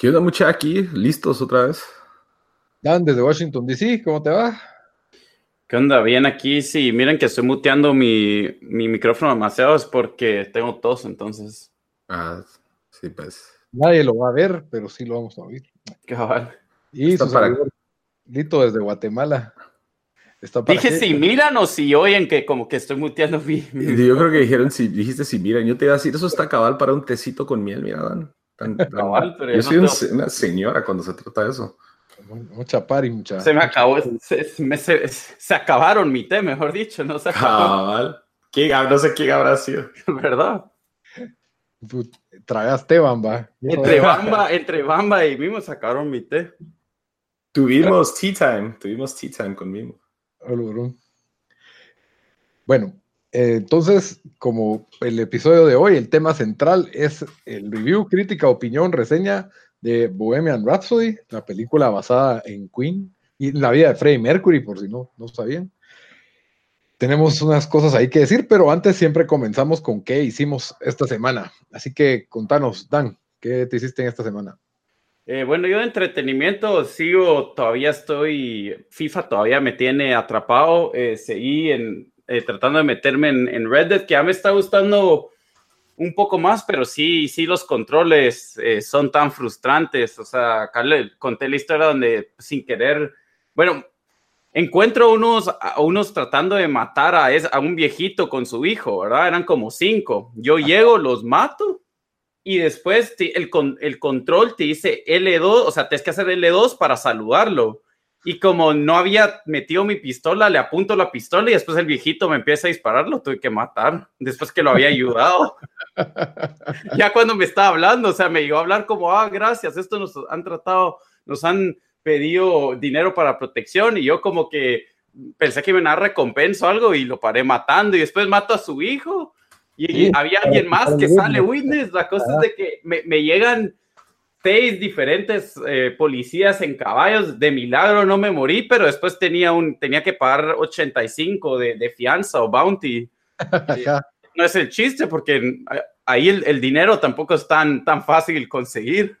¿Qué onda, mucha aquí? ¿Listos otra vez? Dan, desde Washington, D.C., ¿cómo te va? ¿Qué onda? Bien aquí, sí. Miren que estoy muteando mi, mi micrófono demasiado, es porque tengo tos, entonces. Ah, sí, pues. Nadie lo va a ver, pero sí lo vamos a oír. Cabal. Y su para... Lito desde Guatemala. Está para Dije si miran o si oyen que como que estoy muteando mi, mi... Yo creo que dijeron si dijiste si miran. Yo te iba a decir, eso está cabal para un tecito con miel, mira, Dan yo soy una señora cuando se trata de eso. Mucha pari, mucha. Se me acabó, se, acabaron mi té, mejor dicho, no se Cabal. no sé quién habrá sido. ¿Verdad? Tragaste bamba. Entre bamba, entre bamba y Mimo sacaron mi té. Tuvimos tea time, tuvimos tea time con Mimo. Bueno, entonces, como el episodio de hoy, el tema central es el review, crítica, opinión, reseña de Bohemian Rhapsody, la película basada en Queen y la vida de Freddie Mercury, por si no, no sabían. Tenemos unas cosas ahí que decir, pero antes siempre comenzamos con qué hicimos esta semana. Así que contanos, Dan, ¿qué te hiciste en esta semana? Eh, bueno, yo de entretenimiento sigo, todavía estoy, FIFA todavía me tiene atrapado, eh, seguí en, eh, tratando de meterme en, en, Red Dead, que ya me está gustando un poco más, pero sí, sí los controles eh, son tan frustrantes. O sea, acá le conté la historia donde sin querer, bueno, encuentro unos, unos tratando de matar a, a un viejito con su hijo, ¿verdad? Eran como cinco. Yo llego, los mato y después el, el control te dice L2, o sea, tienes que hacer L2 para saludarlo. Y como no había metido mi pistola, le apunto la pistola y después el viejito me empieza a disparar, lo tuve que matar, después que lo había ayudado. ya cuando me estaba hablando, o sea, me llegó a hablar como, ah, gracias, esto nos han tratado, nos han pedido dinero para protección y yo como que pensé que iban a recompensa o algo y lo paré matando y después mato a su hijo. Y, había alguien más que sale witness. La cosa es de que me, me llegan seis diferentes eh, policías en caballos. De milagro no me morí, pero después tenía, un, tenía que pagar 85 de, de fianza o bounty. no es el chiste, porque ahí el, el, dinero tampoco es tan, tan fácil conseguir.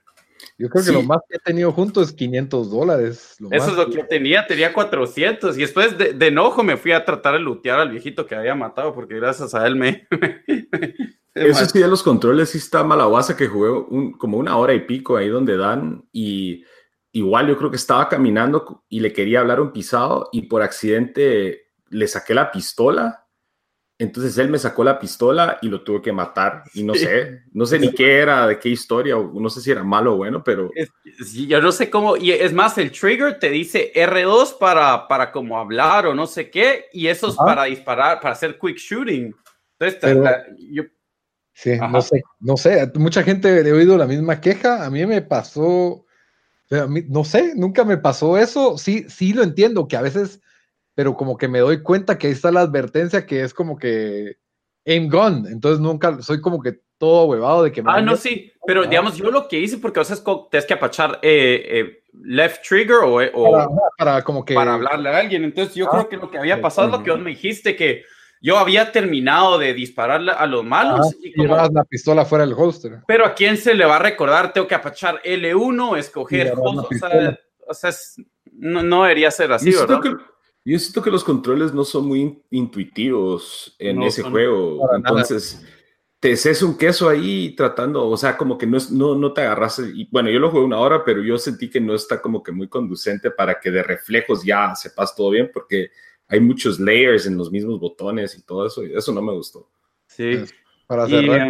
Yo creo que lo más que he tenido junto es 500 dólares. Eso es lo que tenía, tenía 400. Y después de, de, enojo me fui a tratar de lutear al viejito que había matado, porque gracias a él me, Eso sí, de los controles sí está malaguasa que jugué un, como una hora y pico ahí donde dan y igual yo creo que estaba caminando y le quería hablar un pisado y por accidente le saqué la pistola. Entonces él me sacó la pistola y lo tuve que matar. Y no sé, no sé ni qué era, de qué historia, o no sé si era malo o bueno, pero... yo no sé cómo, y es más, el trigger te dice R2 para, para como hablar o no sé qué, y eso es para disparar, para hacer quick shooting. Entonces, yo, Sí, no sé, no sé, mucha gente he oído la misma queja, a mí me pasó, no sé, nunca me pasó eso, sí, sí lo entiendo, que a veces, pero como que me doy cuenta que ahí está la advertencia que es como que aim gun, entonces nunca, soy como que todo huevado de que... ah, no, sí, pero digamos, yo lo que hice, porque a veces tienes que apachar eh, eh, left trigger o, para, como que... Para hablarle a alguien, entonces yo creo que lo que había pasado es lo que vos me dijiste, que yo había terminado de dispararle a los malos. y llevabas la pistola fuera del holster. Pero a quién se le va a recordar, tengo que apachar L1, escoger o sea, no, no, debería ser así, yo ¿verdad? yo siento que los controles no son muy intuitivos en ese juego. Entonces, te haces un queso ahí tratando, o sea, como que no, no, no te agarras, y bueno, yo lo jugué una hora, pero yo sentí que no está como que muy conducente para que de reflejos ya sepas todo bien, porque hay muchos layers en los mismos botones y todo eso, y eso no me gustó. Sí. Para cerrar,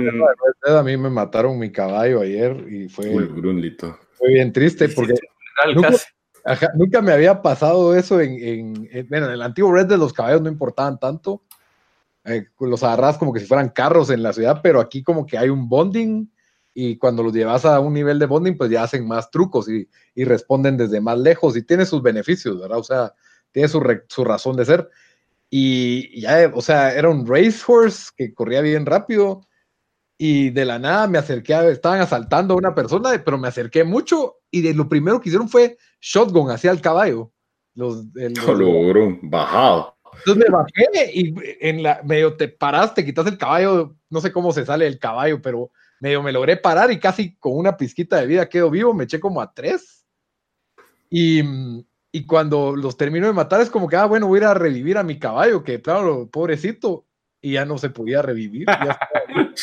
a mí me mataron mi caballo ayer y fue, Grunlito. fue bien triste porque nunca, me había pasado eso en, en, bueno, en el antiguo Red de los caballos no importaban tanto, eh, los agarras como que si fueran carros en la ciudad, pero aquí como que hay un bonding y cuando los llevas a un nivel de bonding, pues ya hacen más trucos y, y responden desde más lejos y tiene sus beneficios, ¿verdad? O sea, tiene su, su razón de ser. Y ya, o sea, era un racehorse que corría bien rápido y de la nada me acerqué, a, estaban asaltando a una persona, pero me acerqué mucho y de lo primero que hicieron fue shotgun hacia el caballo. Los, el, los, bajado. Entonces me bajé y en la medio te paraste, quitas el caballo, no sé cómo se sale el caballo, pero medio me logré parar y casi con una pizquita de vida quedo vivo, me eché como a tres. Y, y cuando los termino de matar es como que, ah, bueno, voy a ir a revivir a mi caballo, que claro, pobrecito, y ya no se podía revivir.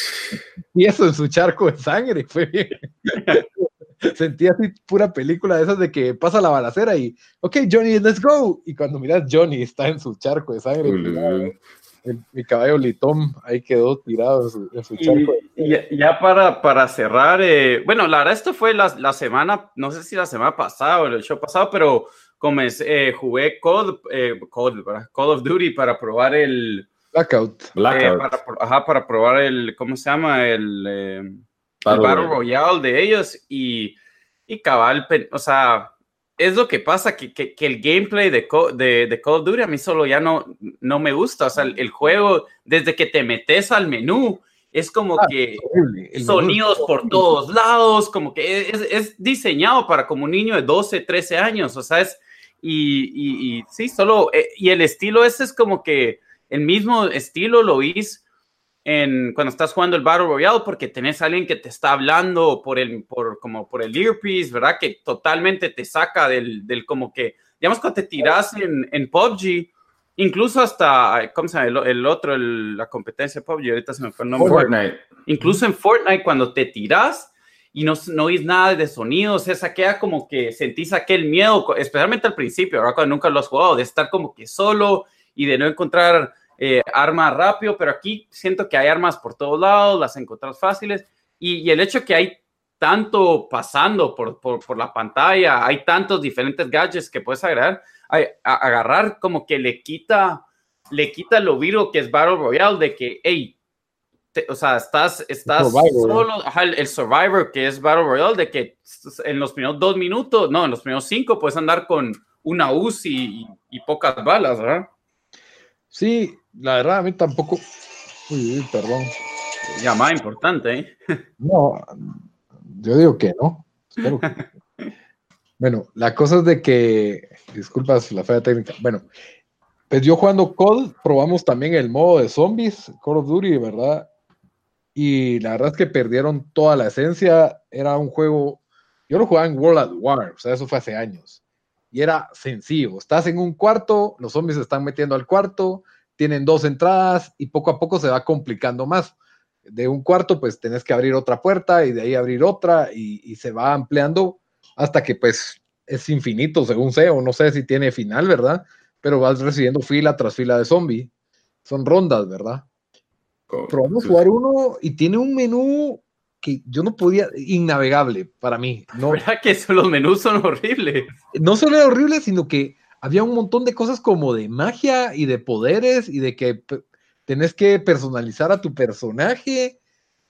y eso en su charco de sangre, fue bien. Sentí así pura película de esas de que pasa la balacera y, ok, Johnny, let's go. Y cuando miras, Johnny está en su charco de sangre. mi caballo Litón ahí quedó tirado en su, charco. Y, ya para, para cerrar, eh, bueno, la verdad, esto fue la, la, semana, no sé si la semana pasada o el show pasado, pero como eh, jugué Call, eh, Call, Call, of Duty para probar el. Blackout. Blackout. para, ajá, para probar el, ¿cómo se llama? El el Battle Royale de ellos y, y cabal, o sea, es lo que pasa, que, que, el gameplay de, de, de, Call of Duty a mí solo ya no, no me gusta, o sea, el, juego, desde que te metes al menú, es como ah, que sonidos por todos lados, como que es, es, diseñado para como un niño de 12, 13 años, o sea, es, y, y, sí, solo, eh, y el estilo ese es como que el mismo estilo lo hice cuando estás jugando el Battle Royale porque tenés a alguien que te está hablando por el, por, como por el earpiece, ¿verdad? Que totalmente te saca del, del como que, digamos, cuando te tiras en, en PUBG, incluso hasta, ¿cómo se llama? El, otro, la competencia de PUBG, ahorita se me fue el nombre. Fortnite. Incluso en Fortnite, cuando te tiras y no, no oís nada de sonidos, esa queda como que sentís aquel miedo, especialmente al principio, ¿verdad? Cuando nunca lo has jugado, de estar como que solo y de no encontrar eh, armas rápido, pero aquí siento que hay armas por todos lados, las encontras fáciles y, el hecho que hay tanto pasando por, por, la pantalla, hay tantos diferentes gadgets que puedes agregar, agarrar como que le quita, le quita lo vivo que es Battle Royale, de que, hey, o sea, estás, estás solo, el, Survivor que es Battle Royale, de que en los primeros dos minutos, no, en los primeros cinco puedes andar con una UCI y, y pocas balas, ¿verdad? Sí, la verdad, a mí tampoco. Uy, perdón. Llamada importante, ¿eh? No, yo digo que no. bueno, la cosa es de que. Disculpas la fea técnica. Bueno, pues yo jugando COD, probamos también el modo de zombies, Call of Duty, ¿verdad? Y la verdad es que perdieron toda la esencia. Era un juego. Yo lo jugaba en World at War, o sea, eso fue hace años. Y era sencillo. Estás en un cuarto, los zombies se están metiendo al cuarto, tienen dos entradas y poco a poco se va complicando más. De un cuarto, pues tenés que abrir otra puerta y de ahí abrir otra y, se va ampliando hasta que pues es infinito, según sé, o no sé si tiene final, ¿verdad? Pero vas recibiendo fila tras fila de zombie. Son rondas, ¿verdad? Probamos jugar uno y tiene un menú que yo no podía, innavegable para mí. No, ¿Verdad que los menús son horribles? No solo era horrible, sino que había un montón de cosas como de magia y de poderes y de que tenés que personalizar a tu personaje.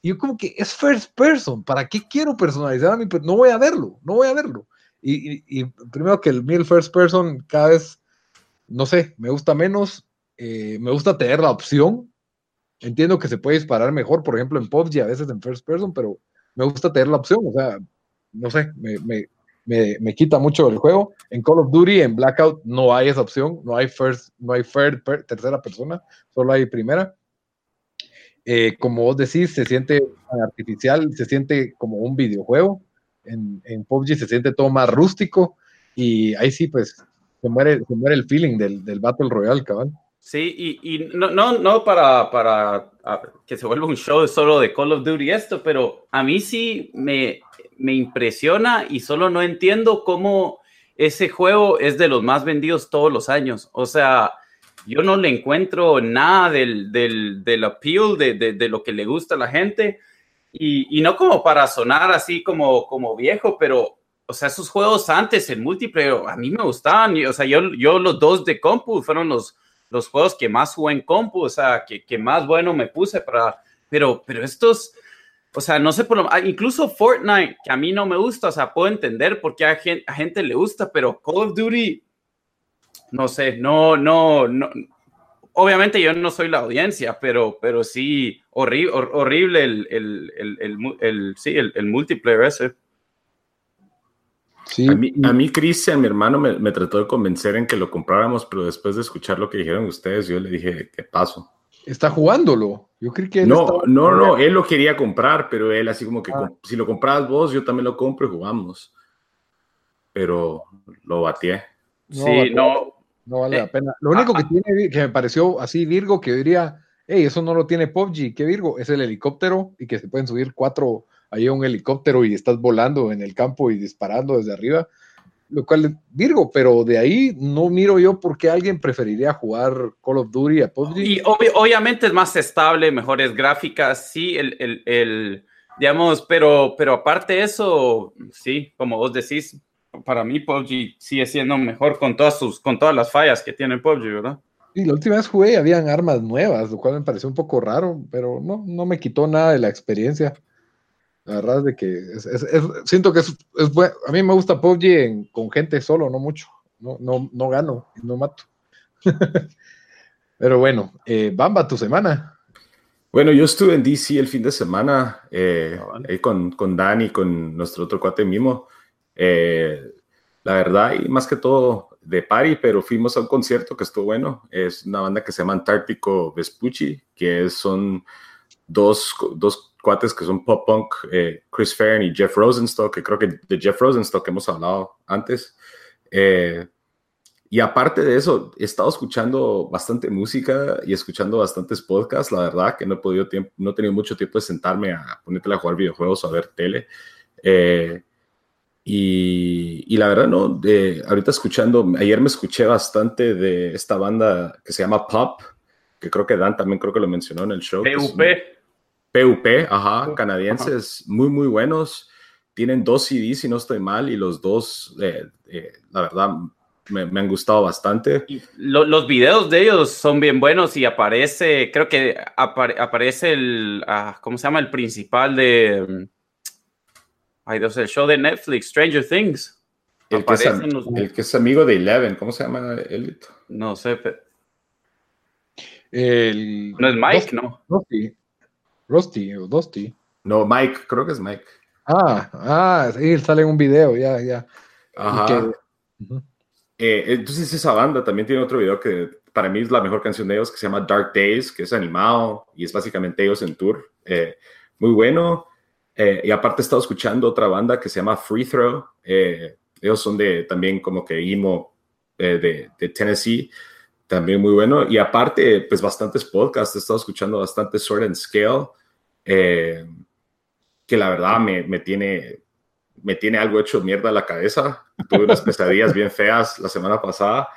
Y yo como que es first person, ¿para qué quiero personalizar a mi No voy a verlo, no voy a verlo. Y, primero que el, mí first person cada vez, no sé, me gusta menos, eh, me gusta tener la opción. Entiendo que se puede disparar mejor, por ejemplo, en PUBG a veces en first person, pero me gusta tener la opción, o sea, no sé, me, me, quita mucho el juego. En Call of Duty, en Blackout, no hay esa opción, no hay first, no hay third, tercera persona, solo hay primera. Eh, como vos decís, se siente artificial, se siente como un videojuego. En, en PUBG se siente todo más rústico y ahí sí, pues, se muere, se muere el feeling del, del Battle Royale, cabal. Sí, y, no, no, no para, para que se vuelva un show solo de Call of Duty esto, pero a mí sí me, me impresiona y solo no entiendo cómo ese juego es de los más vendidos todos los años. O sea, yo no le encuentro nada del, del, del appeal, de, de, lo que le gusta a la gente. Y, y, no como para sonar así como, como viejo, pero, o sea, esos juegos antes en multiplayer a mí me gustaban. Y, o sea, yo, yo los dos de compu fueron los los juegos que más jugué compu, o sea, que, que más bueno me puse para, pero, pero estos, o sea, no sé por lo, ah, incluso Fortnite, que a mí no me gusta, o sea, puedo entender por qué a gente, a gente le gusta, pero Call of Duty, no sé, no, no, no, obviamente yo no soy la audiencia, pero, pero sí, horrible, horrible el, el, el, el, sí, el multiplayer ese. A mí, a mí Cristian, mi hermano, me, me, trató de convencer en que lo compráramos, pero después de escuchar lo que dijeron ustedes, yo le dije, ¿qué paso? Está jugándolo. Yo creo que no, no, no, él lo quería comprar, pero él así como que ah. si lo compras vos, yo también lo compro y jugamos. Pero lo batié. sí, no. No vale la eh, pena. Lo único que ah, tiene, que me pareció así Virgo, que diría, hey, eso no lo tiene PUBG, ¿qué Virgo? Es el helicóptero y que se pueden subir cuatro hay un helicóptero y estás volando en el campo y disparando desde arriba, lo cual Virgo, pero de ahí no miro yo por qué alguien preferiría jugar Call of Duty a PUBG. Y obviamente es más estable, mejores gráficas, sí, el, el, el, digamos, pero, pero aparte de eso, sí, como vos decís, para mí PUBG sigue siendo mejor con todas sus, con todas las fallas que tiene PUBG, ¿verdad? Y la última vez jugué habían armas nuevas, lo cual me pareció un poco raro, pero no, no me quitó nada de la experiencia. La verdad es de que siento que es, bueno. A mí me gusta PUBG con gente solo, no mucho. No, no, no gano, no mato. Pero bueno, eh, Bamba, tu semana. Bueno, yo estuve en DC el fin de semana eh, ah, con, con Dani, con nuestro otro cuate Mimo. Eh, la verdad, y más que todo de party, pero fuimos a un concierto que estuvo bueno. Es una banda que se llama Antártico Vespucci, que son dos, dos cuates que son pop punk, eh, Chris Farron y Jeff Rosenstock, que creo que de Jeff Rosenstock hemos hablado antes. Eh, y aparte de eso, he estado escuchando bastante música y escuchando bastantes podcasts. La verdad que no he podido tiempo, no he tenido mucho tiempo de sentarme a ponerte a jugar videojuegos o a ver tele. Eh, y, y, la verdad, no, de, ahorita escuchando, ayer me escuché bastante de esta banda que se llama Pop, que creo que Dan también creo que lo mencionó en el show. PUP. PUP, ajá, canadienses muy, muy buenos. Tienen dos CDs, si no estoy mal, y los dos, eh, eh, la verdad, me, han gustado bastante. los videos de ellos son bien buenos y aparece, creo que aparece el, ah, ¿cómo se llama? El principal de, mm, ay Dios, el show de Netflix, Stranger Things. El que, es, amigo de Eleven, ¿cómo se llama él? No sé. Pero... El... No es Mike, ¿no? No, sí. Rusty o Dusty. No, Mike, creo que es Mike. Ah, ah, sí, sale en un video, ya, ya. Ajá. Eh, entonces esa banda también tiene otro video que para mí es la mejor canción de ellos, que se llama Dark Days, que es animado y es básicamente ellos en tour. Eh, muy bueno. Eh, y aparte he estado escuchando otra banda que se llama Free Throw. ellos son de también como que emo de, de Tennessee también muy bueno. Y aparte, pues bastantes podcasts, he estado escuchando bastante Sword and Scale, eh, que la verdad me, me, tiene, me tiene algo hecho mierda a la cabeza. Tuve unas pesadillas bien feas la semana pasada.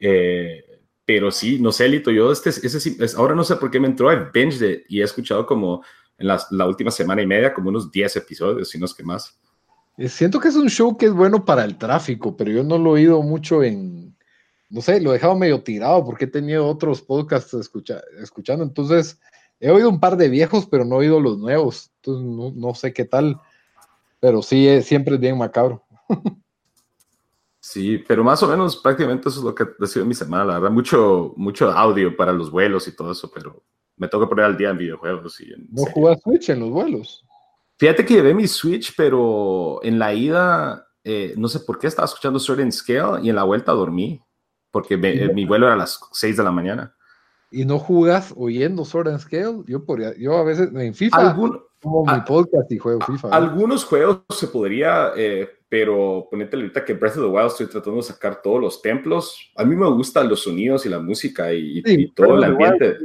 Eh, pero sí, no sé, Lito, yo este, ese, ahora no sé por qué me entró el binge y he escuchado como en la última semana y media, como unos 10 episodios, si no es que más. Eh, siento que es un show que es bueno para el tráfico, pero yo no lo he oído mucho en, no sé, lo he dejado medio tirado porque he tenido otros podcasts escuchando. Entonces, he oído un par de viejos, pero no he oído los nuevos. Entonces, no, sé qué tal. Pero sí, siempre es bien macabro. Sí, pero más o menos prácticamente eso es lo que ha sido mi semana, la verdad. Mucho, mucho audio para los vuelos y todo eso, pero me toca poner al día en videojuegos. Y ¿No jugás Switch en los vuelos? Fíjate que llevé mi Switch, pero en la ida, eh, no sé por qué estaba escuchando Sword Scale y en la vuelta dormí porque mi vuelo era a las 6 de la mañana. ¿Y no jugas oyendo Sword and Scale? Yo, podría, yo a veces en FIFA. como mi podcast y juego FIFA. Algunos juegos se podría, eh, pero ponete ahorita que Breath of the Wild estoy tratando de sacar todos los templos. A mí me gustan los sonidos y la música y, todo el ambiente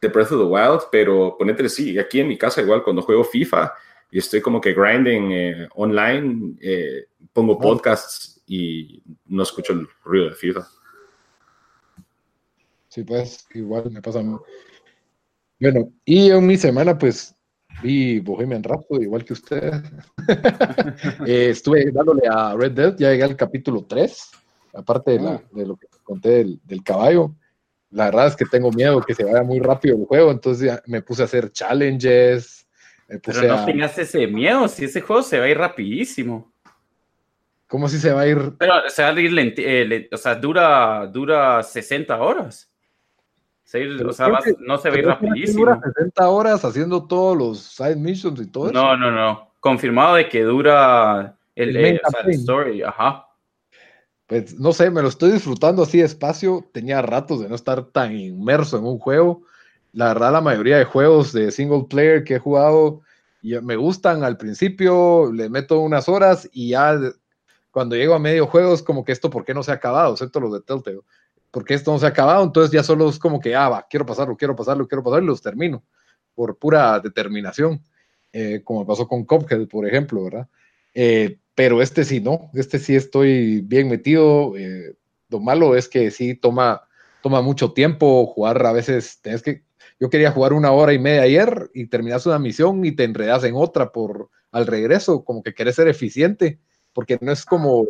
de Breath of the Wild, pero ponete sí, aquí en mi casa igual cuando juego FIFA y estoy como que grinding eh, online, eh, pongo podcasts y no escucho el ruido de FIFA. Sí, pues igual me pasa. Bueno, y en mi semana pues vi Bohemian Rhapsody igual que usted. Eh, estuve dándole a Red Dead, ya llegué al capítulo 3, aparte de, ah. de lo que conté del, del, caballo. La verdad es que tengo miedo que se vaya muy rápido el juego, entonces ya me puse a hacer challenges. Pero no tengas ese miedo, si ese juego se va a ir rapidísimo. ¿Cómo si se va a ir? Pero se va a ir, eh, o sea, dura, dura 60 horas o sea, no se ve rapidísimo. Dura 60 horas haciendo todos los side missions y todo eso. No, no, no. Confirmado de que dura el, el, eh, story, ajá. Pues no sé, me lo estoy disfrutando así despacio. Tenía ratos de no estar tan inmerso en un juego. La verdad, la mayoría de juegos de single player que he jugado me gustan al principio, le meto unas horas y ya cuando llego a medio juego es como que esto, ¿por qué no se ha acabado? Excepto los de Telltale porque esto no se ha acabado, entonces ya solo es como que, ah, va, quiero pasarlo, quiero pasarlo, quiero pasarlo, y los termino por pura determinación, eh, como pasó con Cuphead, por ejemplo, ¿verdad? Eh, pero este sí, no, este sí estoy bien metido. Eh, lo malo es que sí toma, toma mucho tiempo jugar, a veces tenés que, yo quería jugar una hora y media ayer y terminas una misión y te enredas en otra por al regreso, como que querés ser eficiente, porque no es como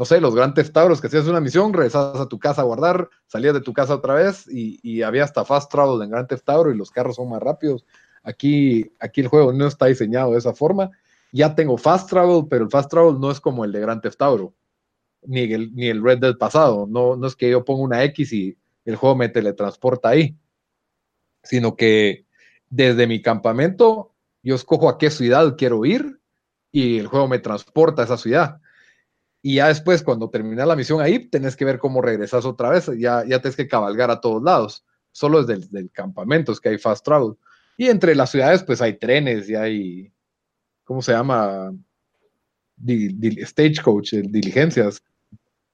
no sé, los grandes Tauros que hacías una misión, regresabas a tu casa a guardar, salías de tu casa otra vez y, había hasta fast travel en Grand Theft y los carros son más rápidos. Aquí, aquí el juego no está diseñado de esa forma. Ya tengo fast travel, pero el fast travel no es como el de Grand Theft ni el, ni el Red Dead pasado. No, no es que yo ponga una X y el juego me teletransporta ahí, sino que desde mi campamento yo escojo a qué ciudad quiero ir y el juego me transporta a esa ciudad y ya después, cuando termina la misión ahí, tenés que ver cómo regresas otra vez. Ya, ya tienes que cabalgar a todos lados. Solo desde el del campamento es que hay fast travel. Y entre las ciudades, pues hay trenes y hay, ¿cómo se llama? stagecoach, eh, diligencias.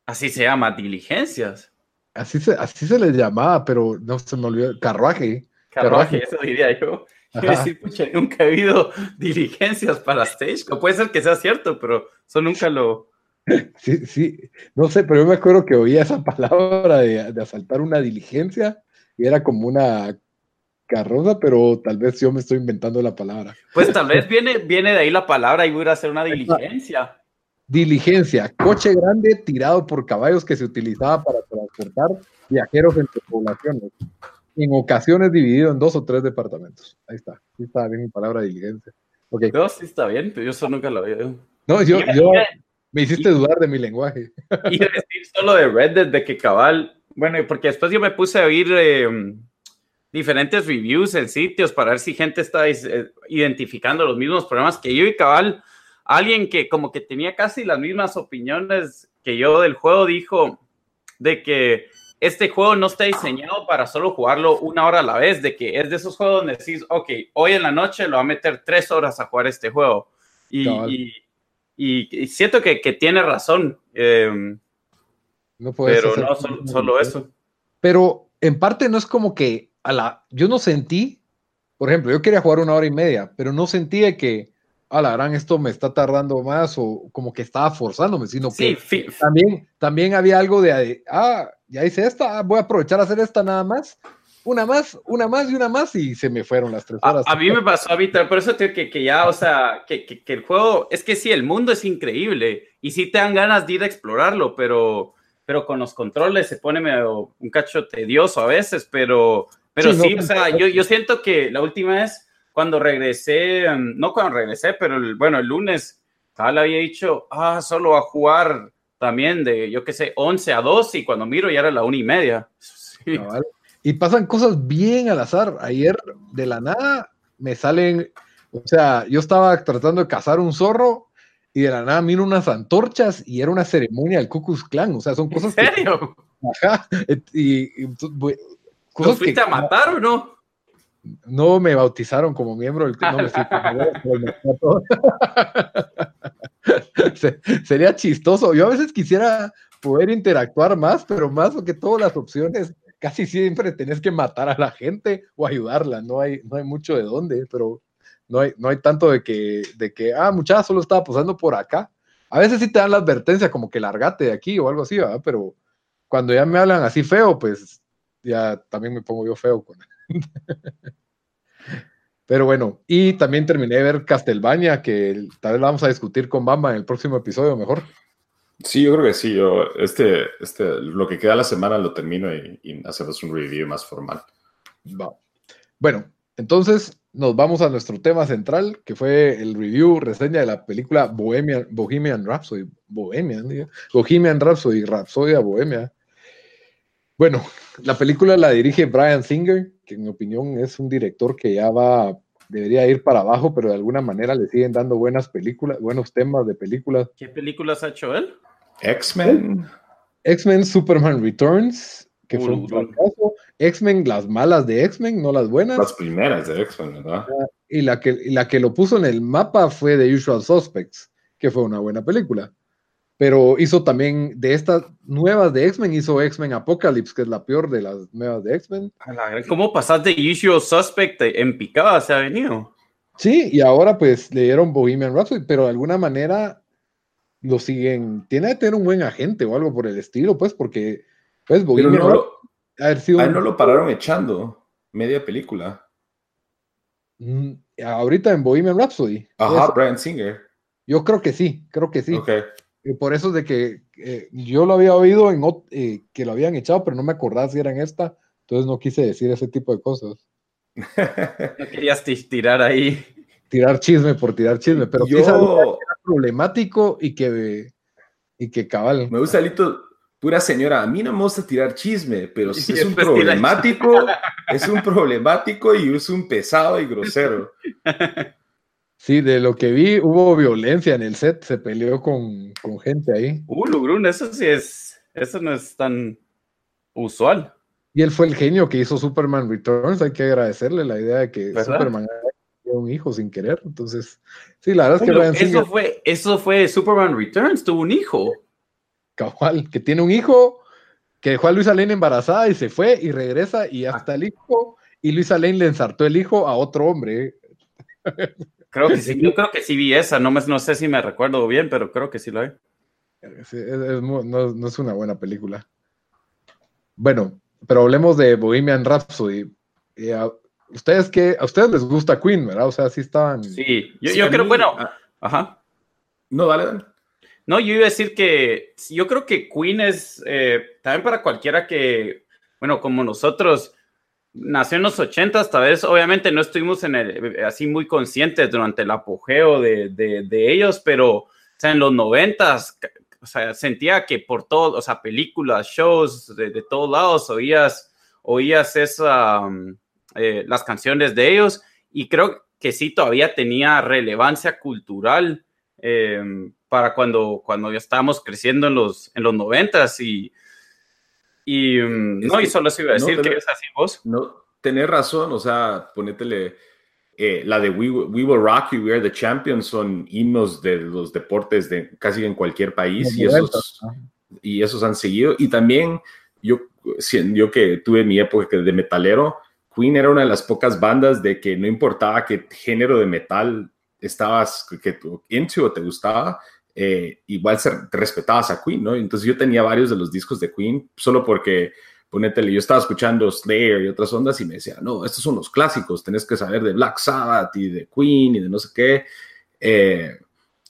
Así se llama, diligencias. Así se, así se les llamaba, pero no se me olvidó. Carruaje. Carruaje, eso diría yo. Quiero decir, pucha, nunca he habido diligencias para Stagecoach. Puede ser que sea cierto, pero eso nunca lo, Sí, sí, no sé, pero yo me acuerdo que oía esa palabra de, asaltar una diligencia y era como una carroza, pero tal vez yo me estoy inventando la palabra. Pues tal vez viene, viene de ahí la palabra y voy a hacer una diligencia. Diligencia, coche grande tirado por caballos que se utilizaba para transportar viajeros entre poblaciones, en ocasiones dividido en dos o tres departamentos. Ahí está, sí está bien mi palabra diligencia. Okay. No, sí está bien, pero yo eso nunca lo había. No, yo, yo, me hiciste dudar de mi lenguaje. Y decir solo de Red Dead, de que cabal, bueno, porque después yo me puse a oír em, diferentes reviews en sitios para ver si gente está eh, identificando los mismos problemas que yo y cabal, alguien que como que tenía casi las mismas opiniones que yo del juego dijo de que este juego no está diseñado para solo jugarlo una hora a la vez, de que es de esos juegos donde decís, ok, hoy en la noche lo va a meter tres horas a jugar este juego. y y, siento que, que, tiene razón. Eh, no pero no solo, eso. Pero en parte no es como que a la. Yo no sentí, por ejemplo, yo quería jugar una hora y media, pero no sentía que a la gran esto me está tardando más o como que estaba forzándome, sino que también, también había algo de, ah, ya hice esta, voy a aprovechar a hacer esta nada más una más, una más y una más y se me fueron las tres horas. A, mí me pasó a Víctor, por eso que, que ya, o sea, que, que, el juego, es que sí, el mundo es increíble y sí te dan ganas de ir a explorarlo, pero, pero con los controles se pone medio un cacho tedioso a veces, pero, pero sí, o sea, yo, yo siento que la última vez cuando regresé, mm, no cuando regresé, pero el, bueno, el lunes, tal había dicho, ah, solo a jugar también de, yo qué sé, 11 a 2 y cuando miro ya era la una y media. Sí. Y pasan cosas bien al azar. Ayer, de la nada, me salen, o sea, yo estaba tratando de cazar un zorro y de la nada miro unas antorchas y era una ceremonia del Ku Clan. O sea, son cosas. ¿En serio? ajá. Y, ¿Lo fuiste a matar o no? no me bautizaron como miembro del no Sería chistoso. Yo a veces quisiera poder interactuar más, pero más que todas las opciones, casi siempre tenés que matar a la gente o ayudarla. No hay, no hay mucho de dónde, pero no hay, no hay tanto de que, de que, ah, muchacha, solo estaba posando por acá. A veces sí te dan la advertencia como que largate de aquí o algo así, ¿verdad? Pero cuando ya me hablan así feo, pues ya también me pongo yo feo con Pero bueno, y también terminé de ver Castlevania, que tal vez la vamos a discutir con Bamba en el próximo episodio mejor. Sí, yo creo que sí. Yo, este, este, lo que queda la semana lo termino y, hacemos un review más formal. Bueno, entonces nos vamos a nuestro tema central, que fue el review, reseña de la película Bohemian, Bohemian Rhapsody. Bohemian, Bohemian Rhapsody, Rhapsodia Bohemia. Bueno, la película la dirige Brian Singer, que en mi opinión es un director que ya va, debería ir para abajo, pero de alguna manera le siguen dando buenas películas, buenos temas de películas. ¿Qué películas ha hecho él? X-Men. X-Men Superman Returns, que fue un fracaso. X-Men, las malas de X-Men, no las buenas. Las primeras de X-Men, ¿verdad? Y la, que, y la que lo puso en el mapa fue The Usual Suspects, que fue una buena película pero hizo también de estas nuevas de X-Men, hizo X-Men Apocalypse, que es la peor de las nuevas de X-Men. ¿Cómo pasaste Usual Suspect en picada se ha venido? Sí, y ahora pues le dieron Bohemian Rhapsody, pero de alguna manera lo siguen, tiene que tener un buen agente o algo por el estilo, pues, porque pues Bohemian no lo, no lo pararon echando media película. Mm, ahorita en Bohemian Rhapsody. Ajá, Brian Singer. Yo creo que sí, creo que sí. Okay por eso es de que eh, yo lo había oído en, eh, que lo habían echado, pero no me acordaba si era en esta, entonces no quise decir ese tipo de cosas. no querías tirar ahí. Tirar chisme por tirar chisme, pero yo... era problemático y que, y que cabal. Me gusta, Lito, pura señora, a mí no me gusta tirar chisme, pero si es un problemático, es un problemático y es un pesado y grosero. Sí, de lo que vi, hubo violencia en el set, se peleó con, gente ahí. Uh, Lugrun, eso sí es, eso no es tan usual. Y él fue el genio que hizo Superman Returns, hay que agradecerle la idea de que Superman tuvo un hijo sin querer, entonces, sí, la verdad es que... eso, fue, eso fue Superman Returns, tuvo un hijo. Cabal, que tiene un hijo, que dejó a Luisa Lane embarazada y se fue y regresa y hasta el hijo, y Luisa Lane le ensartó el hijo a otro hombre. Creo que sí, yo creo que sí vi esa, no, me, no sé si me recuerdo bien, pero creo que sí lo hay. no, es una buena película. Bueno, pero hablemos de Bohemian Rhapsody. a, ustedes que a ustedes les gusta Queen, ¿verdad? O sea, sí estaban. Sí, yo, creo, bueno, ah, ajá. No, dale, dale. No, yo iba a decir que yo creo que Queen es eh, también para cualquiera que, bueno, como nosotros, nació en los 80, tal vez obviamente no estuvimos en el, así muy conscientes durante el apogeo de, de, ellos, pero o sea, en los 90 o sea, sentía que por todo, o sea, películas, shows, de, de todos lados oías, oías esa, um, eh, las canciones de ellos y creo que sí todavía tenía relevancia cultural eh, para cuando, cuando ya estábamos creciendo en los, en los 90 y y mm, no, y solo se iba a decir que es así vos. No, tenés razón, o sea, ponétele eh, la de We, Will Rock You, We Are the Champions son himnos de los deportes de casi en cualquier país y esos, y esos han seguido. Y también yo, yo que tuve mi época de metalero, Queen era una de las pocas bandas de que no importaba qué género de metal estabas que tú into o te gustaba, eh, igual te respetabas a Queen, ¿no? Entonces yo tenía varios de los discos de Queen solo porque, ponétele, yo estaba escuchando Slayer y otras ondas y me decía, no, estos son los clásicos, tenés que saber de Black Sabbath y de Queen y de no sé qué. Eh,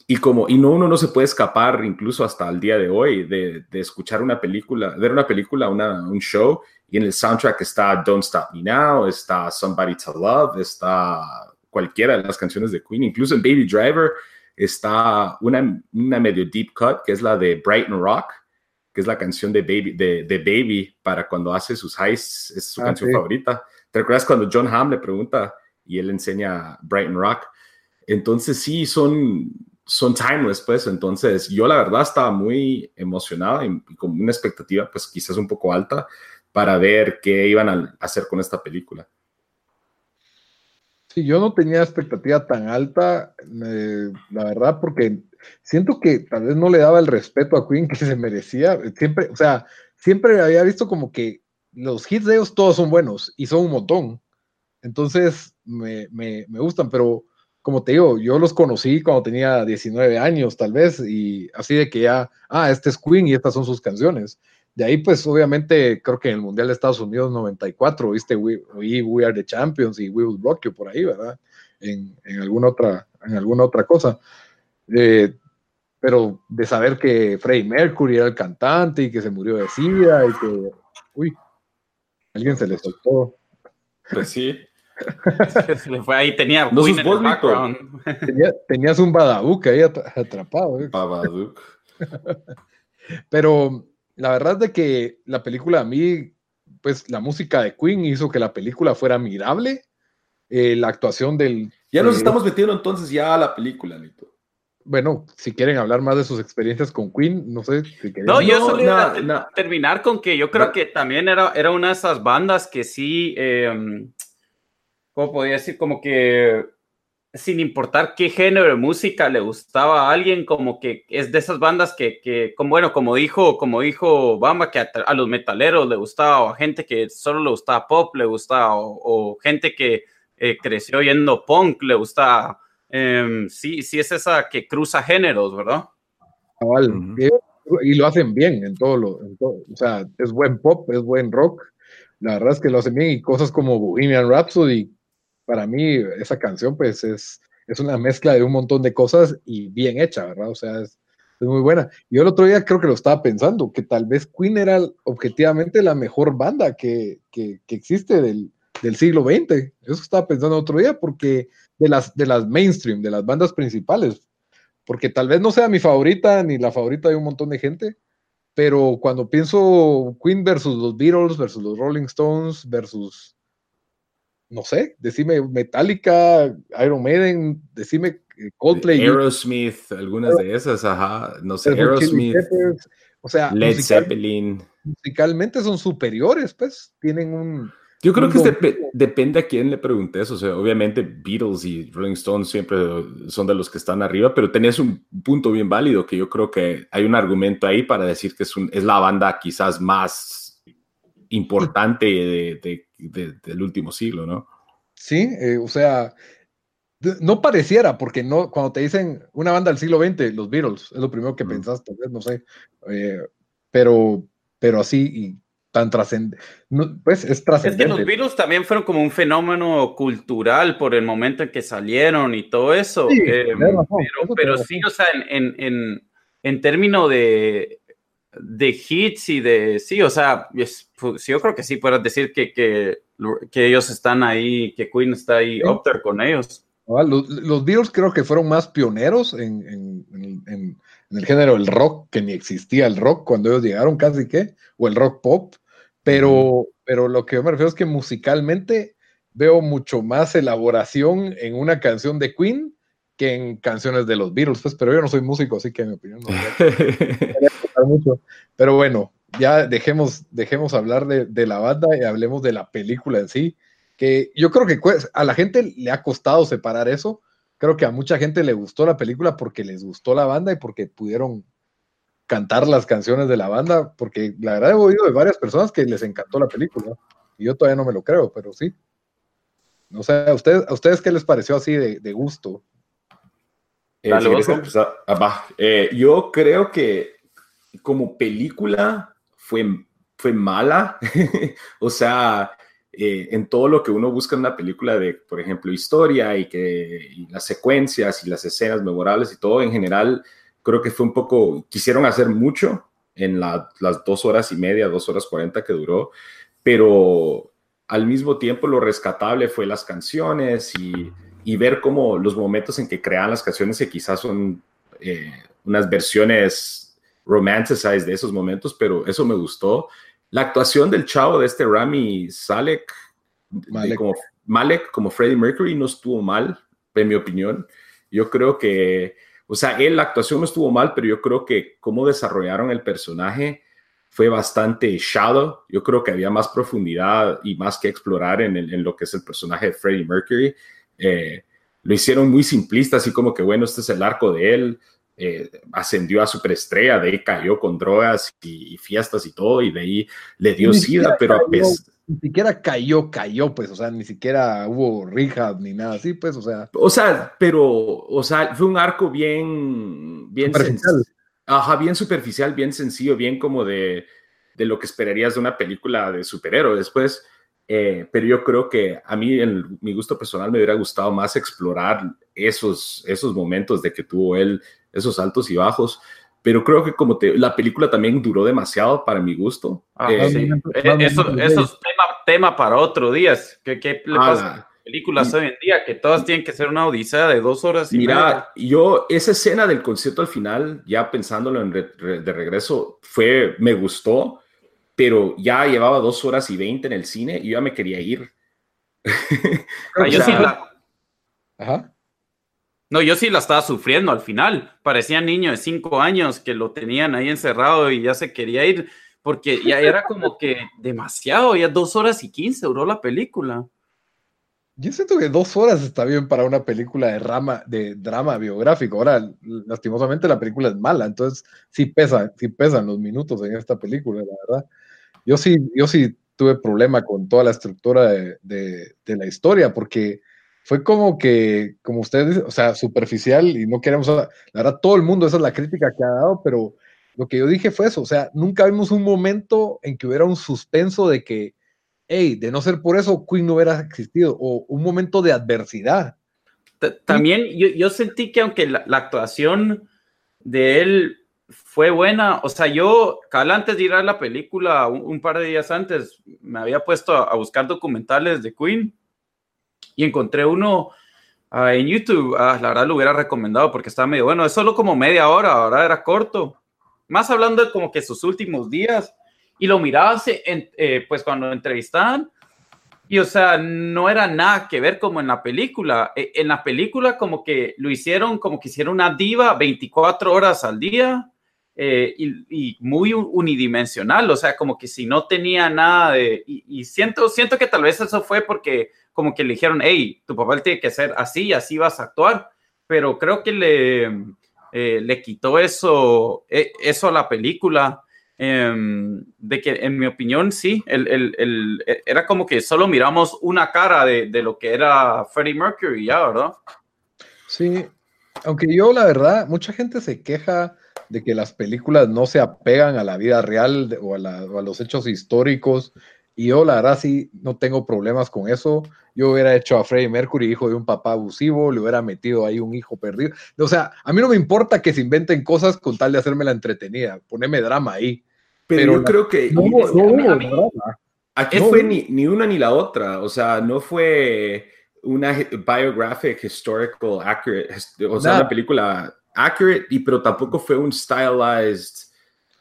y como, y no, uno no se puede escapar incluso hasta el día de hoy de, de escuchar una película, ver una película, una, un show, y en el soundtrack está Don't Stop Me Now, está Somebody to Love, está cualquiera de las canciones de Queen, incluso en Baby Driver, está una, una medio deep cut, que es la de Brighton Rock, que es la canción de Baby, de, de Baby para cuando hace sus highs, es su ah, canción favorita. ¿Te recuerdas cuando John Hamm le pregunta y él enseña Brighton Rock? Entonces sí, son, son timeless, pues. Entonces yo la verdad estaba muy emocionada y, con una expectativa, pues quizás un poco alta, para ver qué iban a hacer con esta película. Sí, yo no tenía expectativa tan alta, la verdad, porque siento que tal vez no le daba el respeto a Queen que se merecía. Siempre, o sea, siempre había visto como que los hits de ellos todos son buenos y son un montón. Entonces me, me, me gustan, pero como te digo, yo los conocí cuando tenía 19 años tal vez y así de que ya, ah, este es Queen y estas son sus canciones. De ahí, pues obviamente, creo que en el Mundial de Estados Unidos 94, viste, We, We, Are the Champions y We Will Rock You por ahí, ¿verdad? En, en, alguna, otra, en alguna otra cosa. Eh, pero de saber que Freddie Mercury era el cantante y que se murió de sida y que, uy, alguien se le soltó. Pues sí. se le fue ahí, tenía no en el background. Tenía, tenías un Badauk ahí atrapado. ¿eh? Pero la verdad es que la película a mí, pues la música de Queen hizo que la película fuera mirable. Eh, la actuación del... Ya nos estamos metiendo entonces ya a la película, Lito bueno, si quieren hablar más de sus experiencias con Queen, no sé. Si no, yo solo terminar con que yo creo que también era, era una de esas bandas que sí, eh, ¿cómo podría decir? Como que sin importar qué género de música le gustaba a alguien, como que es de esas bandas que, que como, bueno, como dijo, como dijo Bamba, que a, los metaleros le gustaba, o a gente que solo le gustaba pop, le gustaba, o, gente que eh, creció oyendo punk, le gustaba Em, sí, sí es esa que cruza géneros, ¿verdad? Y lo hacen bien en todo lo, o sea, es buen pop, es buen rock, la verdad es que lo hacen bien y cosas como Bohemian Rhapsody, para mí esa canción pues es, es una mezcla de un montón de cosas y bien hecha, ¿verdad? O sea, es, es muy buena. Yo el otro día creo que lo estaba pensando, que tal vez Queen era objetivamente la mejor banda que, que, que existe del, del siglo XX. Eso estaba pensando otro día, porque de las, de las mainstream, de las bandas principales, porque tal vez no sea mi favorita ni la favorita de un montón de gente, pero cuando pienso Queen versus los Beatles, versus los Rolling Stones, versus, no sé, decime Metallica, Iron Maiden, decime eh, Coldplay. Aerosmith, algunas de esas, ajá, no sé, Aerosmith. o sea, Led Zeppelin. Musicalmente son superiores, pues, tienen un yo creo que depende a quién le preguntes. O sea, obviamente Beatles y Rolling Stones siempre son de los que están arriba, pero tenés un punto bien válido que yo creo que hay un argumento ahí para decir que es, es la banda quizás más importante de, del último siglo, ¿no? Sí, eh, o sea, no pareciera, porque no, cuando te dicen una banda del siglo XX, los Beatles, es lo primero que pensaste, no sé, eh, pero, pero así, y tan trascendente. pues es trascendente. Es que los virus también fueron como un fenómeno cultural por el momento en que salieron y todo eso. Eh, pero, sí, o sea, en, en, en, términos de, de hits y de. Sí, o sea, pues, yo creo que sí puedes decir que, que, que, ellos están ahí, que Queen está ahí up there con ellos. Ah, los, los Beatles creo que fueron más pioneros en, en, en, el género del rock, que ni existía el rock cuando ellos llegaron casi que, o el rock pop. Pero, pero lo que yo me refiero es que musicalmente veo mucho más elaboración en una canción de Queen que en canciones de los Beatles, pues, pero yo no soy músico, así que en mi opinión no mucho. Pero bueno, ya dejemos, dejemos hablar de, de, la banda y hablemos de la película en sí, que yo creo que a la gente le ha costado separar eso. Creo que a mucha gente le gustó la película porque les gustó la banda y porque pudieron cantar las canciones de la banda, porque la verdad he oído de varias personas que les encantó la película, y yo todavía no me lo creo, pero sí. No sé, ¿a ustedes, ¿a ustedes qué les pareció así de, gusto? Eh, ah, eh, yo creo que como película fue, fue mala, o sea, eh, en todo lo que uno busca en una película de, por ejemplo, historia y que y las secuencias y las escenas memorables y todo en general, creo que fue un poco, quisieron hacer mucho en las dos horas y media, dos horas cuarenta que duró, pero al mismo tiempo lo rescatable fue las canciones y, y ver cómo los momentos en que crean las canciones que quizás son eh, unas versiones romanticized de esos momentos, pero eso me gustó. La actuación del chavo de este Rami Salek, como Malek como Freddie Mercury no estuvo mal, en mi opinión. Yo creo que o sea, él, la actuación no estuvo mal, pero yo creo que cómo desarrollaron el personaje fue bastante shallow. Yo creo que había más profundidad y más que explorar en, lo que es el personaje de Freddie Mercury. Eh, lo hicieron muy simplista, así como que, bueno, este es el arco de él, eh, ascendió a superestrella, de ahí cayó con drogas y, fiestas y todo, y de ahí le dio sida, pero a Ni siquiera cayó, cayó, pues, o sea, ni siquiera hubo rehab ni nada así, pues, o sea. O sea, pero, o sea, fue un arco bien, bien superficial. Ajá, bien superficial, bien sencillo, bien como de, de lo que esperarías de una película de superhéroes. Después, eh, pero yo creo que a mí, en mi gusto personal, me hubiera gustado más explorar esos, esos momentos de que tuvo él, esos altos y bajos. Pero creo que como te, la película también duró demasiado para mi gusto. Ah, eh, sí. Eh, eso, eso, es tema, tema, para otro día. ¿Qué, qué le pasa a las películas hoy en día? Que todas tienen que ser una odisea de dos horas y Mira, yo, esa escena del concierto al final, ya pensándolo en de regreso, fue, me gustó pero ya llevaba dos horas y veinte en el cine y yo ya me quería ir. Ah, yo sí la... Ajá. No, yo sí la estaba sufriendo al final. Parecía niño de cinco años que lo tenían ahí encerrado y ya se quería ir porque ya era como que demasiado, ya dos horas y quince duró la película. Yo siento que dos horas está bien para una película de, rama, de drama biográfico. Ahora, lastimosamente la película es mala, entonces sí pesa, sí pesan los minutos en esta película, la verdad. Yo sí, yo sí tuve problema con toda la estructura de, la historia, porque fue como que, como ustedes, o sea, superficial y no queremos, la verdad, todo el mundo, esa es la crítica que ha dado, pero lo que yo dije fue eso, o sea, nunca vimos un momento en que hubiera un suspenso de que, hey, de no ser por eso, Queen no hubiera existido, o un momento de adversidad. También yo, sentí que aunque la, la actuación de él fue buena. O sea, yo, cal antes de ir a la película, un, par de días antes, me había puesto a, buscar documentales de Queen y encontré uno ah, en YouTube. Ah, la verdad lo hubiera recomendado porque estaba medio bueno. Es solo como media hora, ahora era corto. Más hablando de como que sus últimos días. Y lo miraba, eh, pues cuando entrevistaban. Y o sea, no era nada que ver como en la película. E, en la película como que lo hicieron como que hicieron una diva 24 horas al día eh, y, muy unidimensional, o sea, como que si no tenía nada de... Y, siento, siento que tal vez eso fue porque como que le dijeron, hey, tu papel tiene que ser así y así vas a actuar, pero creo que le, eh, le quitó eso, e, eso a la película. Em, de que en mi opinión sí, el, el, el, era como que solo miramos una cara de, de lo que era Freddie Mercury ya, ¿verdad? Sí, aunque yo la verdad, mucha gente se queja de que las películas no se apegan a la vida real o a, los hechos históricos. Y yo, la verdad, sí, no tengo problemas con eso. Yo hubiera hecho a Freddie Mercury hijo de un papá abusivo, le hubiera metido ahí un hijo perdido. O sea, a mí no me importa que se inventen cosas con tal de hacerme la entretenida, poneme drama ahí. Pero, yo creo que no, no, aquí fue ni, ni, una ni la otra. O sea, no fue una biographic, historical, accurate, o sea, una película accurate, y, pero tampoco fue un stylized.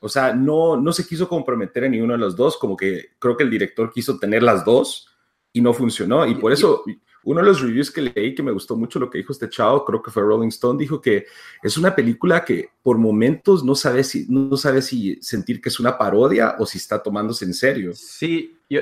O sea, no, no se quiso comprometer en ninguno de los dos, como que creo que el director quiso tener las dos y no funcionó. Y por eso, uno de los reviews que leí que me gustó mucho lo que dijo este chavo, creo que fue Rolling Stone, dijo que es una película que por momentos no sabe si, no sabe si sentir que es una parodia o si está tomándose en serio. Sí, yo...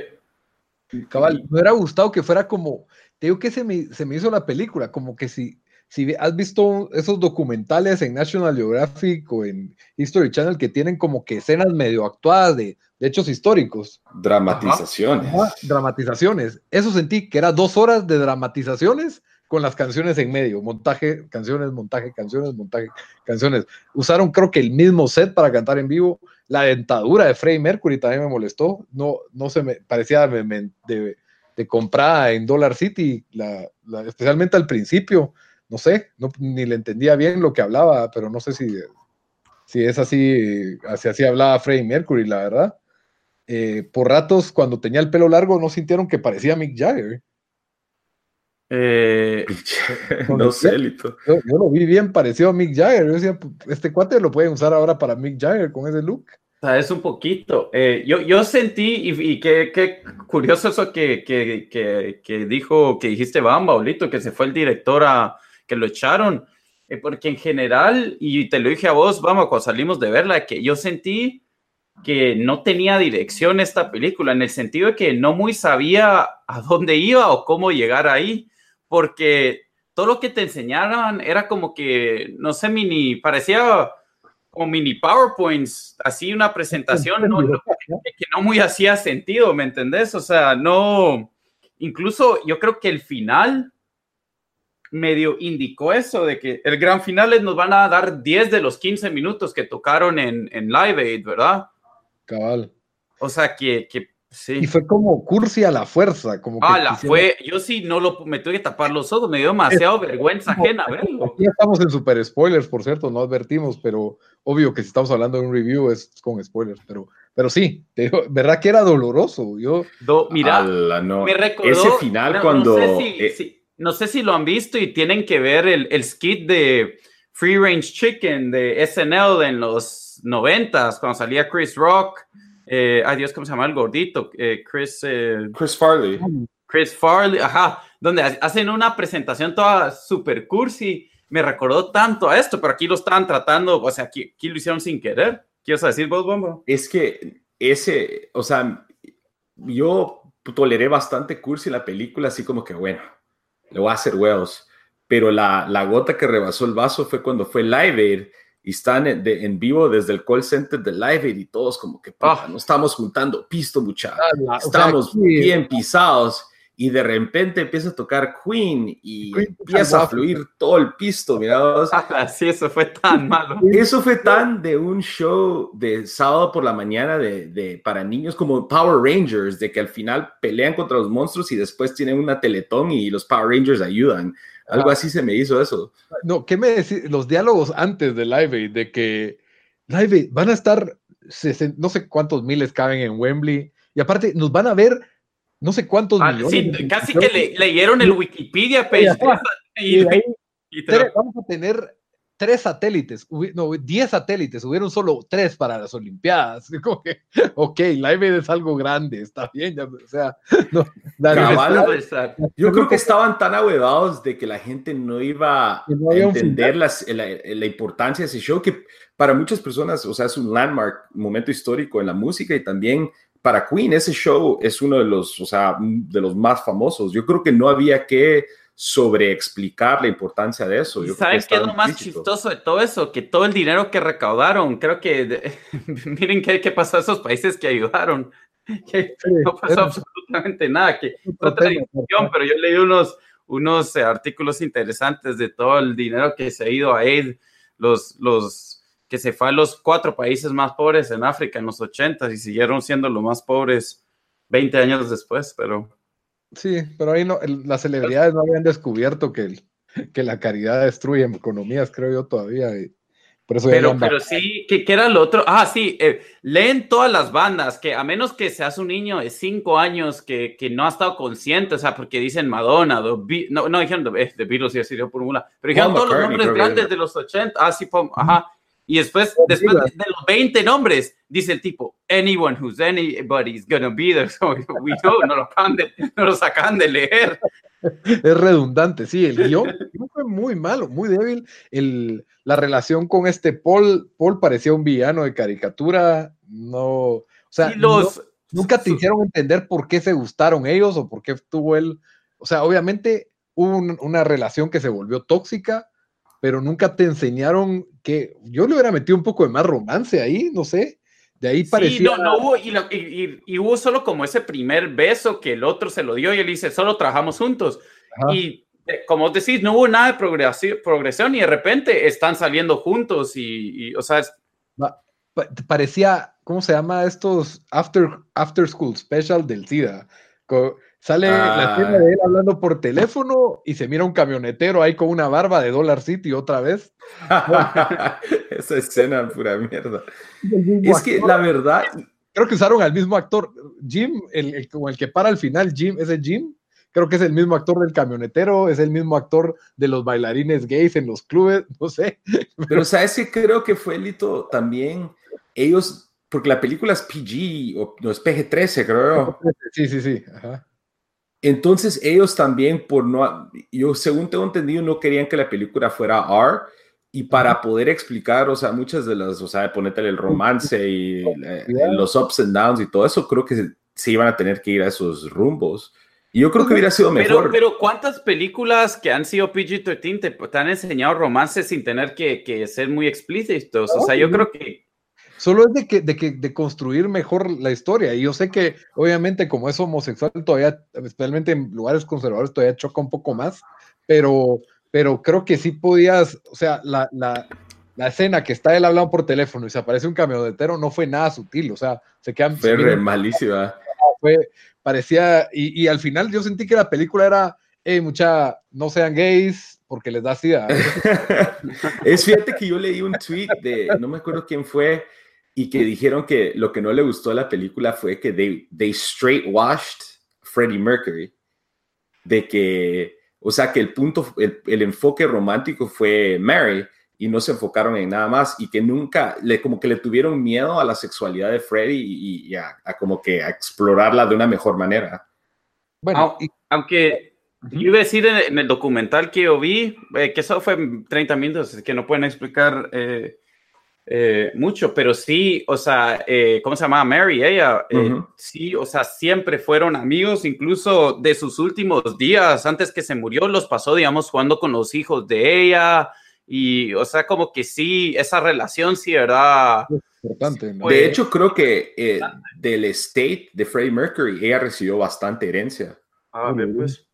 Cabal, me hubiera gustado que fuera como, te digo que se me, se me hizo la película, como que si si has visto esos documentales en National Geographic o en History Channel que tienen como que escenas medio actuadas de, hechos históricos. Dramatizaciones. dramatizaciones. Eso sentí que era dos horas de dramatizaciones con las canciones en medio. Montaje, canciones, montaje, canciones, montaje, canciones. Usaron creo que el mismo set para cantar en vivo. La dentadura de Freddie Mercury también me molestó. No, no se me parecía de, de, de comprada en Dollar City, la, especialmente al principio no sé, no, ni le entendía bien lo que hablaba, pero no sé si, si es así, así, así hablaba Freddie Mercury, la verdad. Eh, por ratos, cuando tenía el pelo largo, no sintieron que parecía Mick Jagger. Eh, no sé, Lito. Yo, lo vi bien parecido a Mick Jagger. Yo decía, este cuate lo pueden usar ahora para Mick Jagger con ese look. O sea, es un poquito. Eh, yo, yo sentí, y, qué, curioso eso que, que, que, que, dijo, que dijiste Bamba, Olito, que se fue el director a, que lo echaron, eh, porque en general, y te lo dije a vos, vamos, cuando salimos de verla, que yo sentí que no tenía dirección esta película, en el sentido de que no muy sabía a dónde iba o cómo llegar ahí, porque todo lo que te enseñaron era como que, no sé, mini, parecía como mini PowerPoints, así una presentación que no muy hacía sentido, ¿me entendés? O sea, no, incluso yo creo que el final medio indicó eso, de que el gran final nos van a dar 10 de los 15 minutos que tocaron en, en Live Aid, ¿verdad? Cabal. O sea, que, que sí. Y fue como cursi a la fuerza, como que Ah, fue, yo sí no lo, me tuve que tapar los ojos, me dio demasiado vergüenza ajena verlo. Aquí estamos en super spoilers, por cierto, no advertimos, pero obvio que si estamos hablando de un review es con spoilers, pero, pero sí, ¿verdad que era doloroso? Yo, mira, me recordó, ese final cuando... No sé si, no sé si lo han visto y tienen que ver el, el skit de Free Range Chicken de SNL en los noventas, cuando salía Chris Rock. Eh, ay Dios, ¿cómo se llama el gordito? Eh, Chris... Eh, Chris Farley. Chris Farley, ajá, donde hacen una presentación toda super cursi. Me recordó tanto a esto, pero aquí lo estaban tratando, o sea, aquí, aquí lo hicieron sin querer. ¿Quieres decir vos, Bombo? Es que ese, o sea, yo toleré bastante cursi la película, así como que, bueno, le voy a hacer huevos. Pero la, la gota que rebasó el vaso fue cuando fue Live Aid y están en, en vivo desde el call center de Live Aid y todos como que, ah. no estamos juntando pisto, muchachos. Estamos bien pisados y de repente empieza a tocar Queen y empieza a fluir todo el pisto, mira. sí, eso fue tan malo. Eso fue tan de un show de sábado por la mañana de, de, para niños como Power Rangers, de que al final pelean contra los monstruos y después tienen una teletón y los Power Rangers ayudan. Algo así se me hizo eso. No, ¿qué me decís? Los diálogos antes de Live Aid, de que Live Aid van a estar, no sé cuántos miles caben en Wembley, y aparte nos van a ver no sé cuántos ah, millones. Sí, casi que le, leyeron el Wikipedia page. Y, vamos a tener tres satélites, no, diez satélites, hubieron solo tres para las Olimpiadas. Como que, ok, Live es algo grande, está bien, o sea, no, yo creo que estaban tan ahuevados de que la gente no iba a entender la, la, importancia de ese show que para muchas personas, o sea, es un landmark, momento histórico en la música y también para Queen ese show es uno de los, o sea, de los más famosos. Yo creo que no había que sobreexplicar la importancia de eso. Yo ¿Sabes qué es lo más chistoso de todo eso? Que todo el dinero que recaudaron, creo que, miren qué, qué pasó a esos países que ayudaron. Que no pasó absolutamente nada, que otra discusión, pero yo leí unos, unos eh, artículos interesantes de todo el dinero que se ha ido a aid, los, los que se fue a los cuatro países más pobres en África en los 80 y siguieron siendo los más pobres 20 años después, pero... Sí, pero ahí no, las celebridades no habían descubierto que, que la caridad destruye economías, creo yo todavía. por eso pero, pero sí, ¿qué, era lo otro? Ah, sí, eh, leen todas las bandas, que a menos que seas un niño de cinco años que, que no ha estado consciente, o sea, porque dicen Madonna, no, no dijeron The, eh, Beatles y así por una, pero dijeron todos los nombres grandes de los 80, ah, sí, ajá, y después, después de, los 20 nombres, dice el tipo, anyone who's anybody's gonna be there. So we know, no lo, de, no lo sacan de leer. Es redundante, sí, el guion fue muy malo, muy débil. El, la relación con este Paul, Paul parecía un villano de caricatura, no, o sea, los, nunca te hicieron entender por qué se gustaron ellos o por qué tuvo él, o sea, obviamente hubo una relación que se volvió tóxica, pero nunca te enseñaron que yo le hubiera metido un poco de más romance ahí, no sé. De ahí parecía. Sí, no, no hubo, y, hubo solo como ese primer beso que el otro se lo dio y él dice, solo trabajamos juntos. Y eh, como decís, no hubo nada de progresión, progresión y de repente están saliendo juntos y, o sea. parecía, ¿cómo se llama estos After, after School Special del SIDA? Sale la escena de él hablando por teléfono y se mira un camionetero ahí con una barba de Dollar City otra vez. Esa escena, pura mierda. Es que la verdad. Creo que usaron al mismo actor. Jim, el, como el que para al final, Jim, ese Jim. Creo que es el mismo actor del camionetero, es el mismo actor de los bailarines gays en los clubes, no sé. Pero, ¿sabes que Creo que fue Lito también. Ellos, porque la película es PG, o no es PG-13, creo. Sí, sí, sí. Ajá entonces ellos también, por no, yo según tengo entendido, no querían que la película fuera R y para poder explicar, o sea, muchas de las, o sea, ponerte el romance y los ups and downs y todo eso, creo que se, iban a tener que ir a esos rumbos. Y yo creo que hubiera sido mejor. Pero, ¿cuántas películas que han sido PG-13 te, han enseñado romances sin tener que, que ser muy explícitos? O sea, yo creo que Solo es de que, de que de construir mejor la historia. Y yo sé que, obviamente, como es homosexual, todavía, especialmente en lugares conservadores, todavía choca un poco más. Pero, pero creo que sí podías, o sea, la, la, la escena que está él hablando por teléfono y se aparece un camionetero no fue nada sutil. O sea, se quedan. Fue malísima. Fue, parecía. Y, y, al final yo sentí que la película era. Hey, mucha, no sean gays porque les da sida. es fíjate que yo leí un tweet de, no me acuerdo quién fue, y que dijeron que lo que no le gustó a la película fue que they, they straight washed Freddie Mercury. De que, o sea, que el punto, el, enfoque romántico fue Mary y no se enfocaron en nada más y que nunca, le, como que le tuvieron miedo a la sexualidad de Freddie y, a, como que a explorarla de una mejor manera. Bueno, aunque yo iba a decir en, el documental que yo vi, eh, que eso fue 30 minutos, que no pueden explicar eh, eh, mucho, pero sí, o sea, eh, ¿cómo se llama? Mary, ella, eh, sí, o sea, siempre fueron amigos, incluso de sus últimos días, antes que se murió, los pasó, digamos, jugando con los hijos de ella, y, o sea, como que sí, esa relación sí, ¿verdad? Importante. de hecho, creo que del estate de Freddie Mercury, ella recibió bastante herencia. Ah, pues.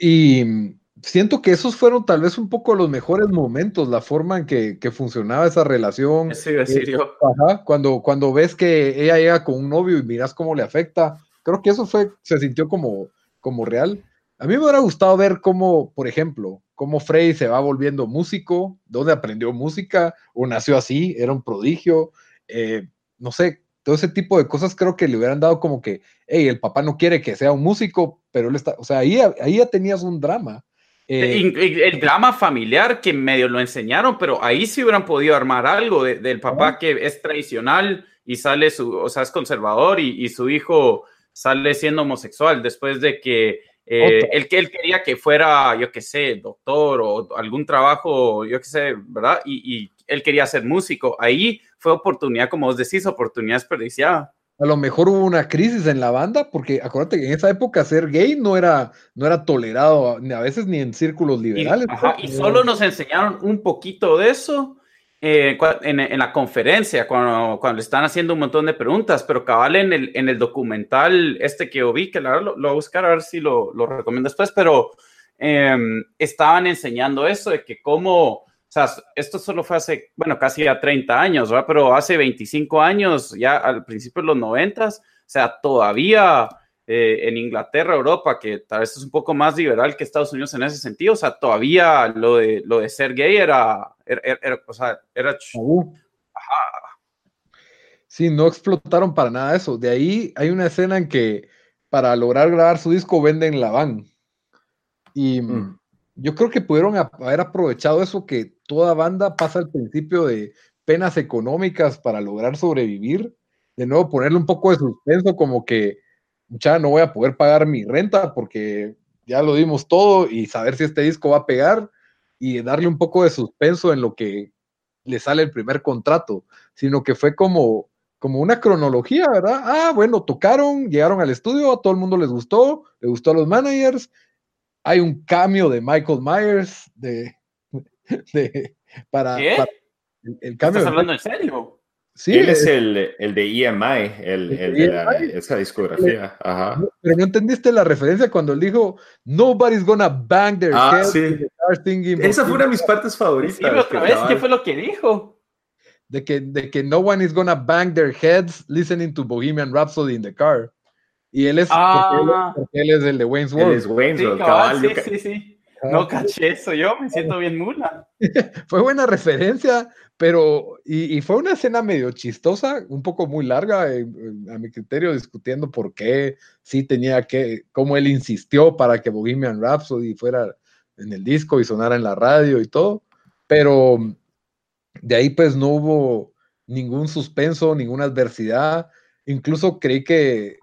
y siento que esos fueron tal vez un poco los mejores momentos, la forma en que, funcionaba esa relación. Sí, decir cuando, cuando ves que ella llega con un novio y miras cómo le afecta, creo que eso fue, se sintió como, como real. A mí me hubiera gustado ver cómo, por ejemplo, cómo Frey se va volviendo músico, dónde aprendió música, o nació así, era un prodigio, eh, no sé, todo ese tipo de cosas creo que le hubieran dado como que, hey, el papá no quiere que sea un músico, pero él está, o sea, ahí, ahí ya tenías un drama eh, el drama familiar que medio lo enseñaron, pero ahí sí hubieran podido armar algo del papá que es tradicional y sale su, o sea, es conservador y, su hijo sale siendo homosexual después de que eh, él, él quería que fuera, yo qué sé, doctor o algún trabajo, yo qué sé, ¿verdad? Y, y, él quería ser músico. Ahí fue oportunidad, como vos decís, oportunidad desperdiciada a lo mejor hubo una crisis en la banda, porque acuérdate que en esa época ser gay no era, no era tolerado a veces ni en círculos liberales. Y, solo nos enseñaron un poquito de eso eh, en, la conferencia, cuando, cuando le están haciendo un montón de preguntas, pero cabal en el, en el documental este que yo vi, que la lo, lo, voy a buscar a ver si lo, lo recomiendo después, pero em, estaban enseñando eso de que cómo sea, esto solo fue hace, bueno, casi ya 30 años, ¿verdad? Pero hace 25 años, ya al principio de los 90, o sea, todavía eh, en Inglaterra, Europa, que tal vez es un poco más liberal que Estados Unidos en ese sentido, o sea, todavía lo de, lo de ser gay era, era, o sea, era... Ajá. Sí, no explotaron para nada eso. De ahí hay una escena en que para lograr grabar su disco venden la van. Y... Mm yo creo que pudieron haber aprovechado eso que toda banda pasa al principio de penas económicas para lograr sobrevivir. De nuevo, ponerle un poco de suspenso, como que, ya no voy a poder pagar mi renta porque ya lo dimos todo y saber si este disco va a pegar y darle un poco de suspenso en lo que le sale el primer contrato, sino que fue como, como una cronología, ¿verdad? Ah, bueno, tocaron, llegaron al estudio, a todo el mundo les gustó, le gustó a los managers, hay un cambio de Michael Myers de, para, ¿Qué? el, cambio. ¿Estás hablando en serio? Sí, él es el, el de EMI, el, el de esa discografía. Ajá. Pero no entendiste la referencia cuando él dijo Nobody's gonna bang their ah, head. Sí. Esa fue una de mis partes favoritas. Sí, otra vez, ¿qué fue lo que dijo? De que, de que no one is gonna bang their heads listening to Bohemian Rhapsody in the car. Y él es, ah. porque él, es el de Wayne's World. Él es Wayne's World, sí, cabal, sí, sí, sí. No caché eso, yo me siento bien mula. fue buena referencia, pero, y, y, fue una escena medio chistosa, un poco muy larga, a mi criterio, discutiendo por qué sí tenía que, cómo él insistió para que Bohemian Rhapsody fuera en el disco y sonara en la radio y todo, pero de ahí pues no hubo ningún suspenso, ninguna adversidad, incluso creí que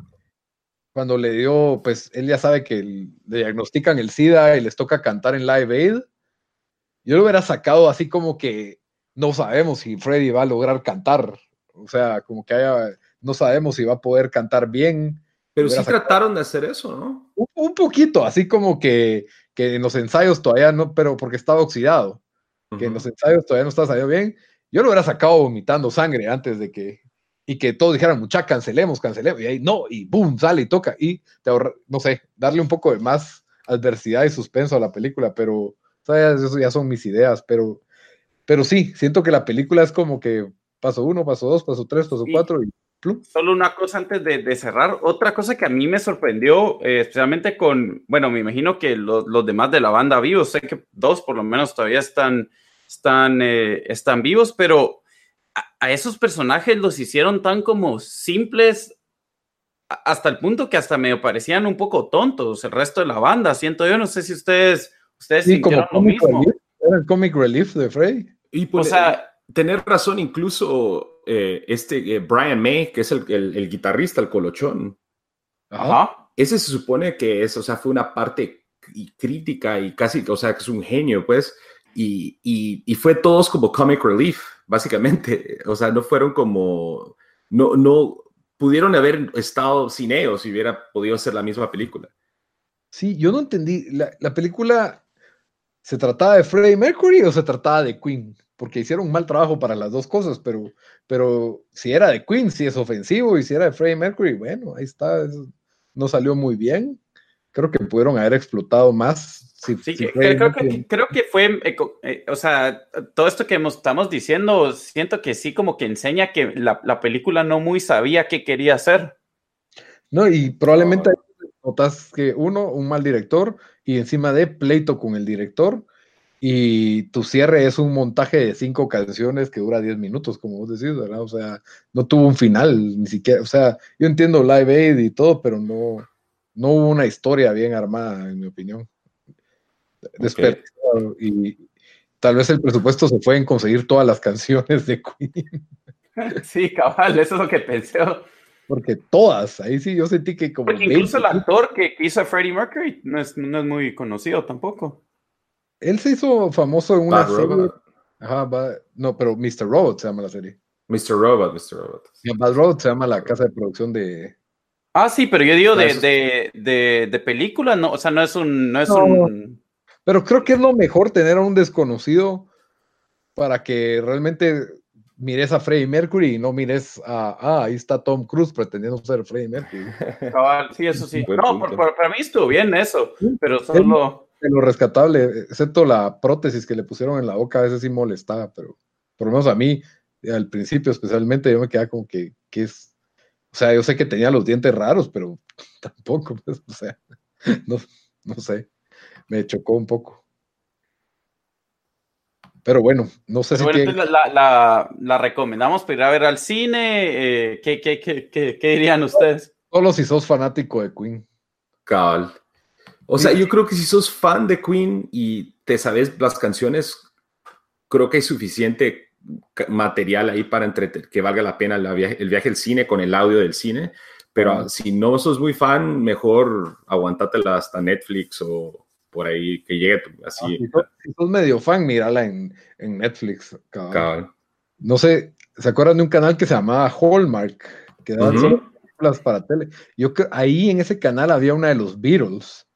cuando le dio, pues él ya sabe que le diagnostican el SIDA y les toca cantar en Live Aid. Yo lo hubiera sacado así como que no sabemos si Freddy va a lograr cantar. O sea, como que haya, no sabemos si va a poder cantar bien. Pero sí trataron de hacer eso, ¿no? Un, poquito, así como que, que, en los ensayos todavía no, pero porque estaba oxidado. Que en los ensayos todavía no estaba saliendo bien. Yo lo hubiera sacado vomitando sangre antes de que. Y que todos dijeran, mucha, cancelemos, cancelemos. Y ahí no, y boom, sale y toca. Y te ahorra, no sé, darle un poco de más adversidad y suspenso a la película, pero eso ya son mis ideas, pero, pero sí, siento que la película es como que paso uno, paso dos, paso tres, paso cuatro y Solo una cosa antes de, cerrar. Otra cosa que a mí me sorprendió, eh, especialmente con, bueno, me imagino que los demás de la banda vivos, sé que dos por lo menos todavía están, están, eh, están vivos, pero a, esos personajes los hicieron tan como simples hasta el punto que hasta medio parecían un poco tontos el resto de la banda. Siento yo, no sé si ustedes, ustedes sí, como lo mismo. era el comic relief de Frey. Y o sea, tener razón incluso eh, este eh, Brian May, que es el, guitarrista, el colochón. Ajá. Ese se supone que es, o sea, fue una parte crítica y casi, o sea, que es un genio, pues, y, y, fue todos como comic relief, básicamente. O sea, no fueron como, no, no pudieron haber estado sin ellos y hubiera podido ser la misma película. Sí, yo no entendí. La, la película se trataba de Freddie Mercury o se trataba de Queen? porque hicieron un mal trabajo para las dos cosas, pero, pero si era de Queen, si es ofensivo, y si era de Freddie Mercury, bueno, ahí está, no salió muy bien. Creo que pudieron haber explotado más. Sí, creo, que, fue, eh, eh, o sea, todo esto que estamos diciendo, siento que sí como que enseña que la, película no muy sabía qué quería hacer. No, y probablemente notas que uno, un mal director, y encima de pleito con el director, y tu cierre es un montaje de cinco canciones que dura diez minutos, como vos decís, ¿verdad? O sea, no tuvo un final, ni siquiera, o sea, yo entiendo Live Aid y todo, pero no, no hubo una historia bien armada, en mi opinión. Y tal vez el presupuesto se fue en conseguir todas las canciones de Queen. Sí, cabal, eso es lo que pensé. Porque todas, ahí sí yo sentí que como... incluso el actor que hizo a Freddie Mercury no es, no es muy conocido tampoco. Él se hizo famoso en una serie. Ajá, no, pero Mr. Robot se llama la serie. Mr. Robot, Mr. Robot. Bad Robot se llama la casa de producción de. Ah, sí, pero yo digo de, de, de, de película, no, o sea, no es un. No es un... Pero creo que es lo mejor tener a un desconocido para que realmente mires a Freddie Mercury y no mires a, ah, ahí está Tom Cruise pretendiendo ser Freddie Mercury. sí, eso sí. No, para mí estuvo bien eso, pero solo de lo rescatable, excepto la prótesis que le pusieron en la boca, a veces sí molestaba, pero por lo menos a mí, al principio especialmente, yo me quedaba como que, que es, o sea, yo sé que tenía los dientes raros, pero tampoco, pues, o sea, no, no sé, me chocó un poco. Pero bueno, no sé si. la, la, la, recomendamos para ir a ver al cine. Eh, ¿qué, qué, qué, ¿qué, dirían ustedes? Solo si sos fanático de Queen. Cabal. O sea, yo creo que si sos fan de Queen y te sabes las canciones, creo que hay suficiente material ahí para entretener, que valga la pena el viaje, al cine con el audio del cine. Pero si no sos muy fan, mejor aguantatela hasta Netflix o por ahí que llegue así. Ah, si, sos, medio fan, mírala en, Netflix. No sé, ¿se acuerdan de un canal que se llamaba Hallmark? Que daba películas para tele. Yo ahí en ese canal había una de los Beatles.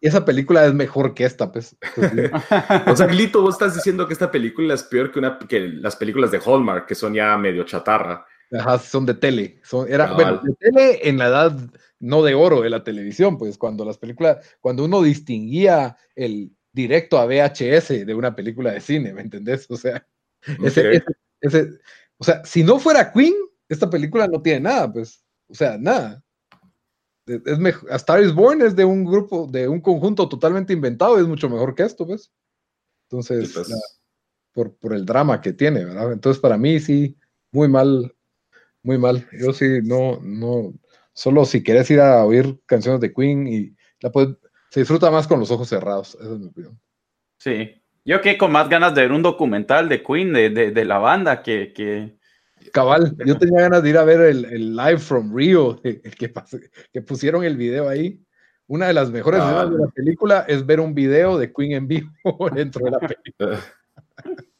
Y esa película es mejor que esta, pues. o sea, Glito, vos estás diciendo que esta película es peor que, una, que las películas de Hallmark, que son ya medio chatarra. Ajá, son de tele. Son, era, bueno, de tele en la edad no de oro de la televisión, pues cuando las películas, cuando uno distinguía el directo a VHS de una película de cine, ¿me entendés? O sea, ese, ese, o sea, si no fuera Queen, esta película no tiene nada, pues, o sea, nada es mejor, Star is Born es de un grupo, de un conjunto totalmente inventado, es mucho mejor que esto, ¿ves? Entonces, pues. por, por, el drama que tiene, ¿verdad? Entonces, para mí sí, muy mal, muy mal. Yo sí, no, no, solo si quieres ir a oír canciones de Queen y la puedes, se disfruta más con los ojos cerrados, esa es mi opinión. Sí, yo que con más ganas de ver un documental de Queen, de, de, de la banda, que, que Cabal, yo tenía ganas de ir a ver el, live from Rio, el que, que pusieron el video ahí. Una de las mejores escenas de la película es ver un video de Queen en vivo dentro de la película.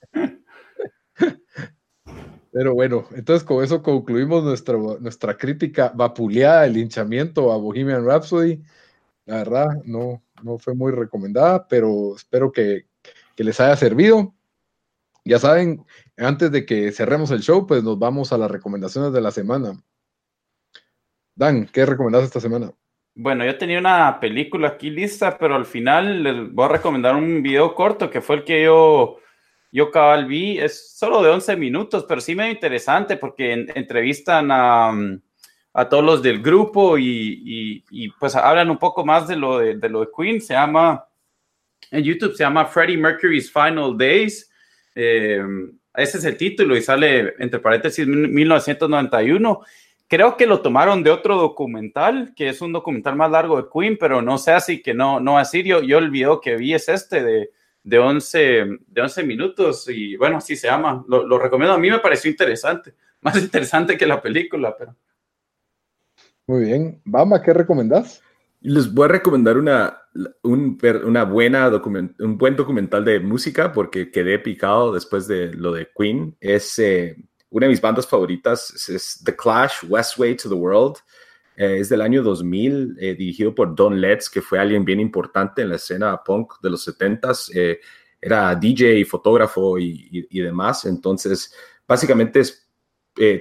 Pero bueno, entonces con eso concluimos nuestra, nuestra crítica vapuleada, el linchamiento a Bohemian Rhapsody. La verdad, no, no fue muy recomendada, pero espero que, que les haya servido. Ya saben, antes de que cerremos el show, pues nos vamos a las recomendaciones de la semana. Dan, ¿qué recomendás esta semana? Bueno, yo tenía una película aquí lista, pero al final les voy a recomendar un video corto que fue el que yo, yo cabal vi. Es solo de 11 minutos, pero sí medio interesante porque entrevistan a, a, todos los del grupo y, y, pues hablan un poco más de lo de, de, lo de Queen. Se llama, en YouTube se llama Freddie Mercury's Final Days. Eh, ese es el título y sale entre paréntesis 1991. Creo que lo tomaron de otro documental, que es un documental más largo de Queen, pero no sé así que no, no así. Yo, yo el que vi es este de, de, 11, de 11 minutos y bueno, así se llama. Lo, lo recomiendo. A mí me pareció interesante, más interesante que la película, pero. Muy bien. Bamba, ¿qué recomendás? Les voy a recomendar una, un, una buena document, un buen documental de música porque quedé picado después de lo de Queen. Es eh, una de mis bandas favoritas, es, The Clash, West Way to the World. Eh, es del año 2000, eh, dirigido por Don Letts, que fue alguien bien importante en la escena punk de los 70s. era DJ, fotógrafo y, demás. Entonces, básicamente es,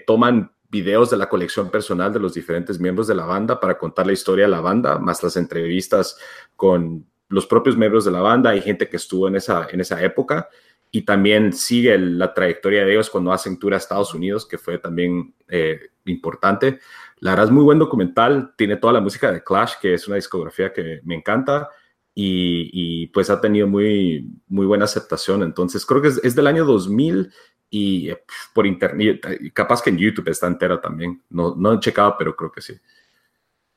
toman videos de la colección personal de los diferentes miembros de la banda para contar la historia de la banda, más las entrevistas con los propios miembros de la banda y gente que estuvo en esa, en esa época. Y también sigue la trayectoria de ellos cuando hacen tour a Estados Unidos, que fue también eh, importante. La verdad es muy buen documental, tiene toda la música de Clash, que es una discografía que me encanta. Y, y, pues ha tenido muy, muy buena aceptación. Entonces creo que es, es del año 2000 y eh, por internet, capaz que en YouTube está entera también. No, no he checado, pero creo que sí.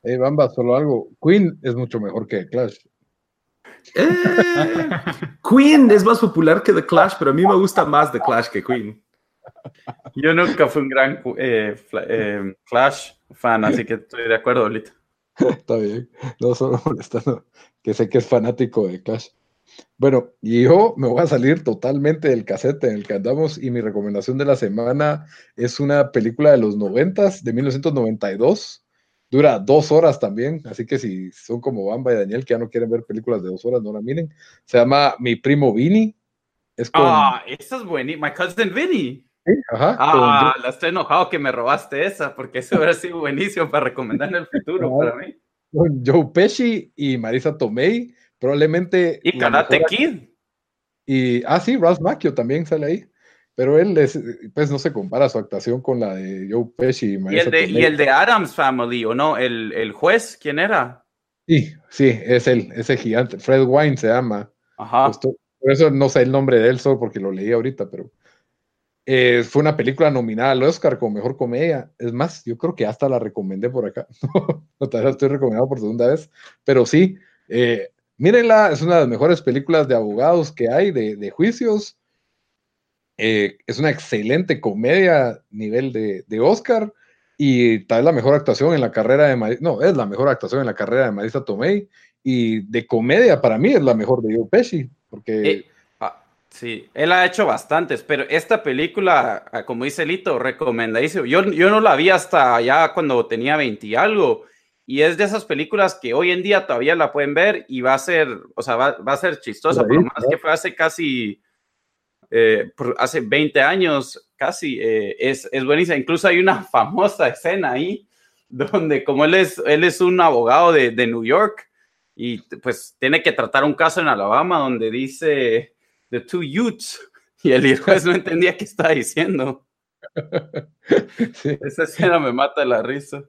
Hey, Bamba, solo algo. Queen es mucho mejor que Clash. Eh, Queen es más popular que The Clash, pero a mí me gusta más The Clash que Queen. Yo nunca fui un gran eh, Clash fan, así que estoy de acuerdo, ahorita. Está bien. No solo molestando, que sé que es fanático de Clash. Bueno, y yo me voy a salir totalmente del casete en el que andamos y mi recomendación de la semana es una película de los noventas, de 1992. Dura dos horas también, así que si son como Bamba y Daniel que ya no quieren ver películas de dos horas, no la miren. Se llama Mi Primo Vinny. Es Ah, esa es buenísima. My Cousin Vinny. Sí, ajá. Ah, la estoy enojado que me robaste esa, porque eso hubiera sido buenísimo para recomendar en el futuro para mí. Con Joe Pesci y Marisa Tomei Probablemente. Y Karate Kid. Y, ah, sí, Ralph Macchio también sale ahí. Pero él, es, pues no se compara su actuación con la de Joe Pesci. Y, el de, y el de Adams Family, ¿o no? El, el, juez, ¿quién era? Sí, sí, es él, ese gigante. Fred Wine se llama. Ajá. por eso no sé el nombre de él, solo porque lo leí ahorita, pero eh, fue una película nominada al Oscar como mejor comedia. Es más, yo creo que hasta la recomendé por acá. no, te la estoy recomendando por segunda vez, pero sí, eh, Mírenla, es una de las mejores películas de abogados que hay, de, juicios. Eh, es una excelente comedia nivel de, Oscar y tal vez la mejor actuación en la carrera de Marisa, no, es la mejor actuación en la carrera de Marisa Tomei y de comedia para mí es la mejor de Joe Pesci, porque... Eh, sí, él ha hecho bastantes, pero esta película, ah, como dice Lito, recomendadísimo. Yo, yo no la vi hasta ya cuando tenía 20 y algo y es de esas películas que hoy en día todavía la pueden ver y va a ser, o sea, va, va a ser chistosa, por más que fue hace casi, eh, hace 20 años casi, eh, es, es buenísima. Incluso hay una famosa escena ahí donde como él es, él es un abogado de, de New York y pues tiene que tratar un caso en Alabama donde dice The Two Youths y el juez no entendía qué estaba diciendo. Esa escena me mata la risa.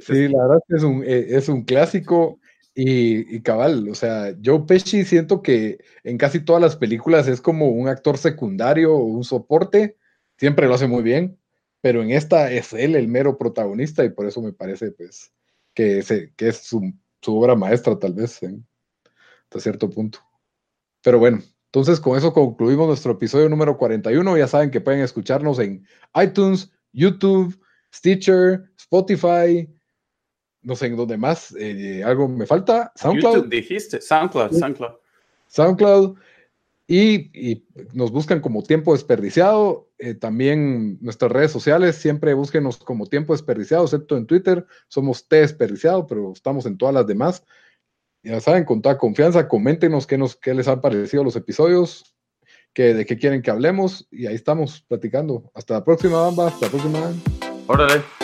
Sí, la verdad es un, eh, es un clásico y, cabal, o sea, Joe Pesci siento que en casi todas las películas es como un actor secundario o un soporte, siempre lo hace muy bien, pero en esta es él el mero protagonista y por eso me parece pues que, que es su, obra maestra tal vez hasta cierto punto. Pero bueno, entonces con eso concluimos nuestro episodio número 41, ya saben que pueden escucharnos en iTunes, YouTube, Stitcher, Spotify, no sé en dónde más, eh, algo me falta, SoundCloud. YouTube dijiste, SoundCloud, SoundCloud. SoundCloud. Y, nos buscan como tiempo desperdiciado. Eh, también nuestras redes sociales, siempre búsquenos como tiempo desperdiciado, excepto en Twitter. Somos T desperdiciado, pero estamos en todas las demás. Ya saben, con toda confianza, coméntenos qué, nos, qué les han parecido los episodios, que, de qué quieren que hablemos. Y ahí estamos platicando. Hasta la próxima, Bamba. Hasta la próxima. Órale.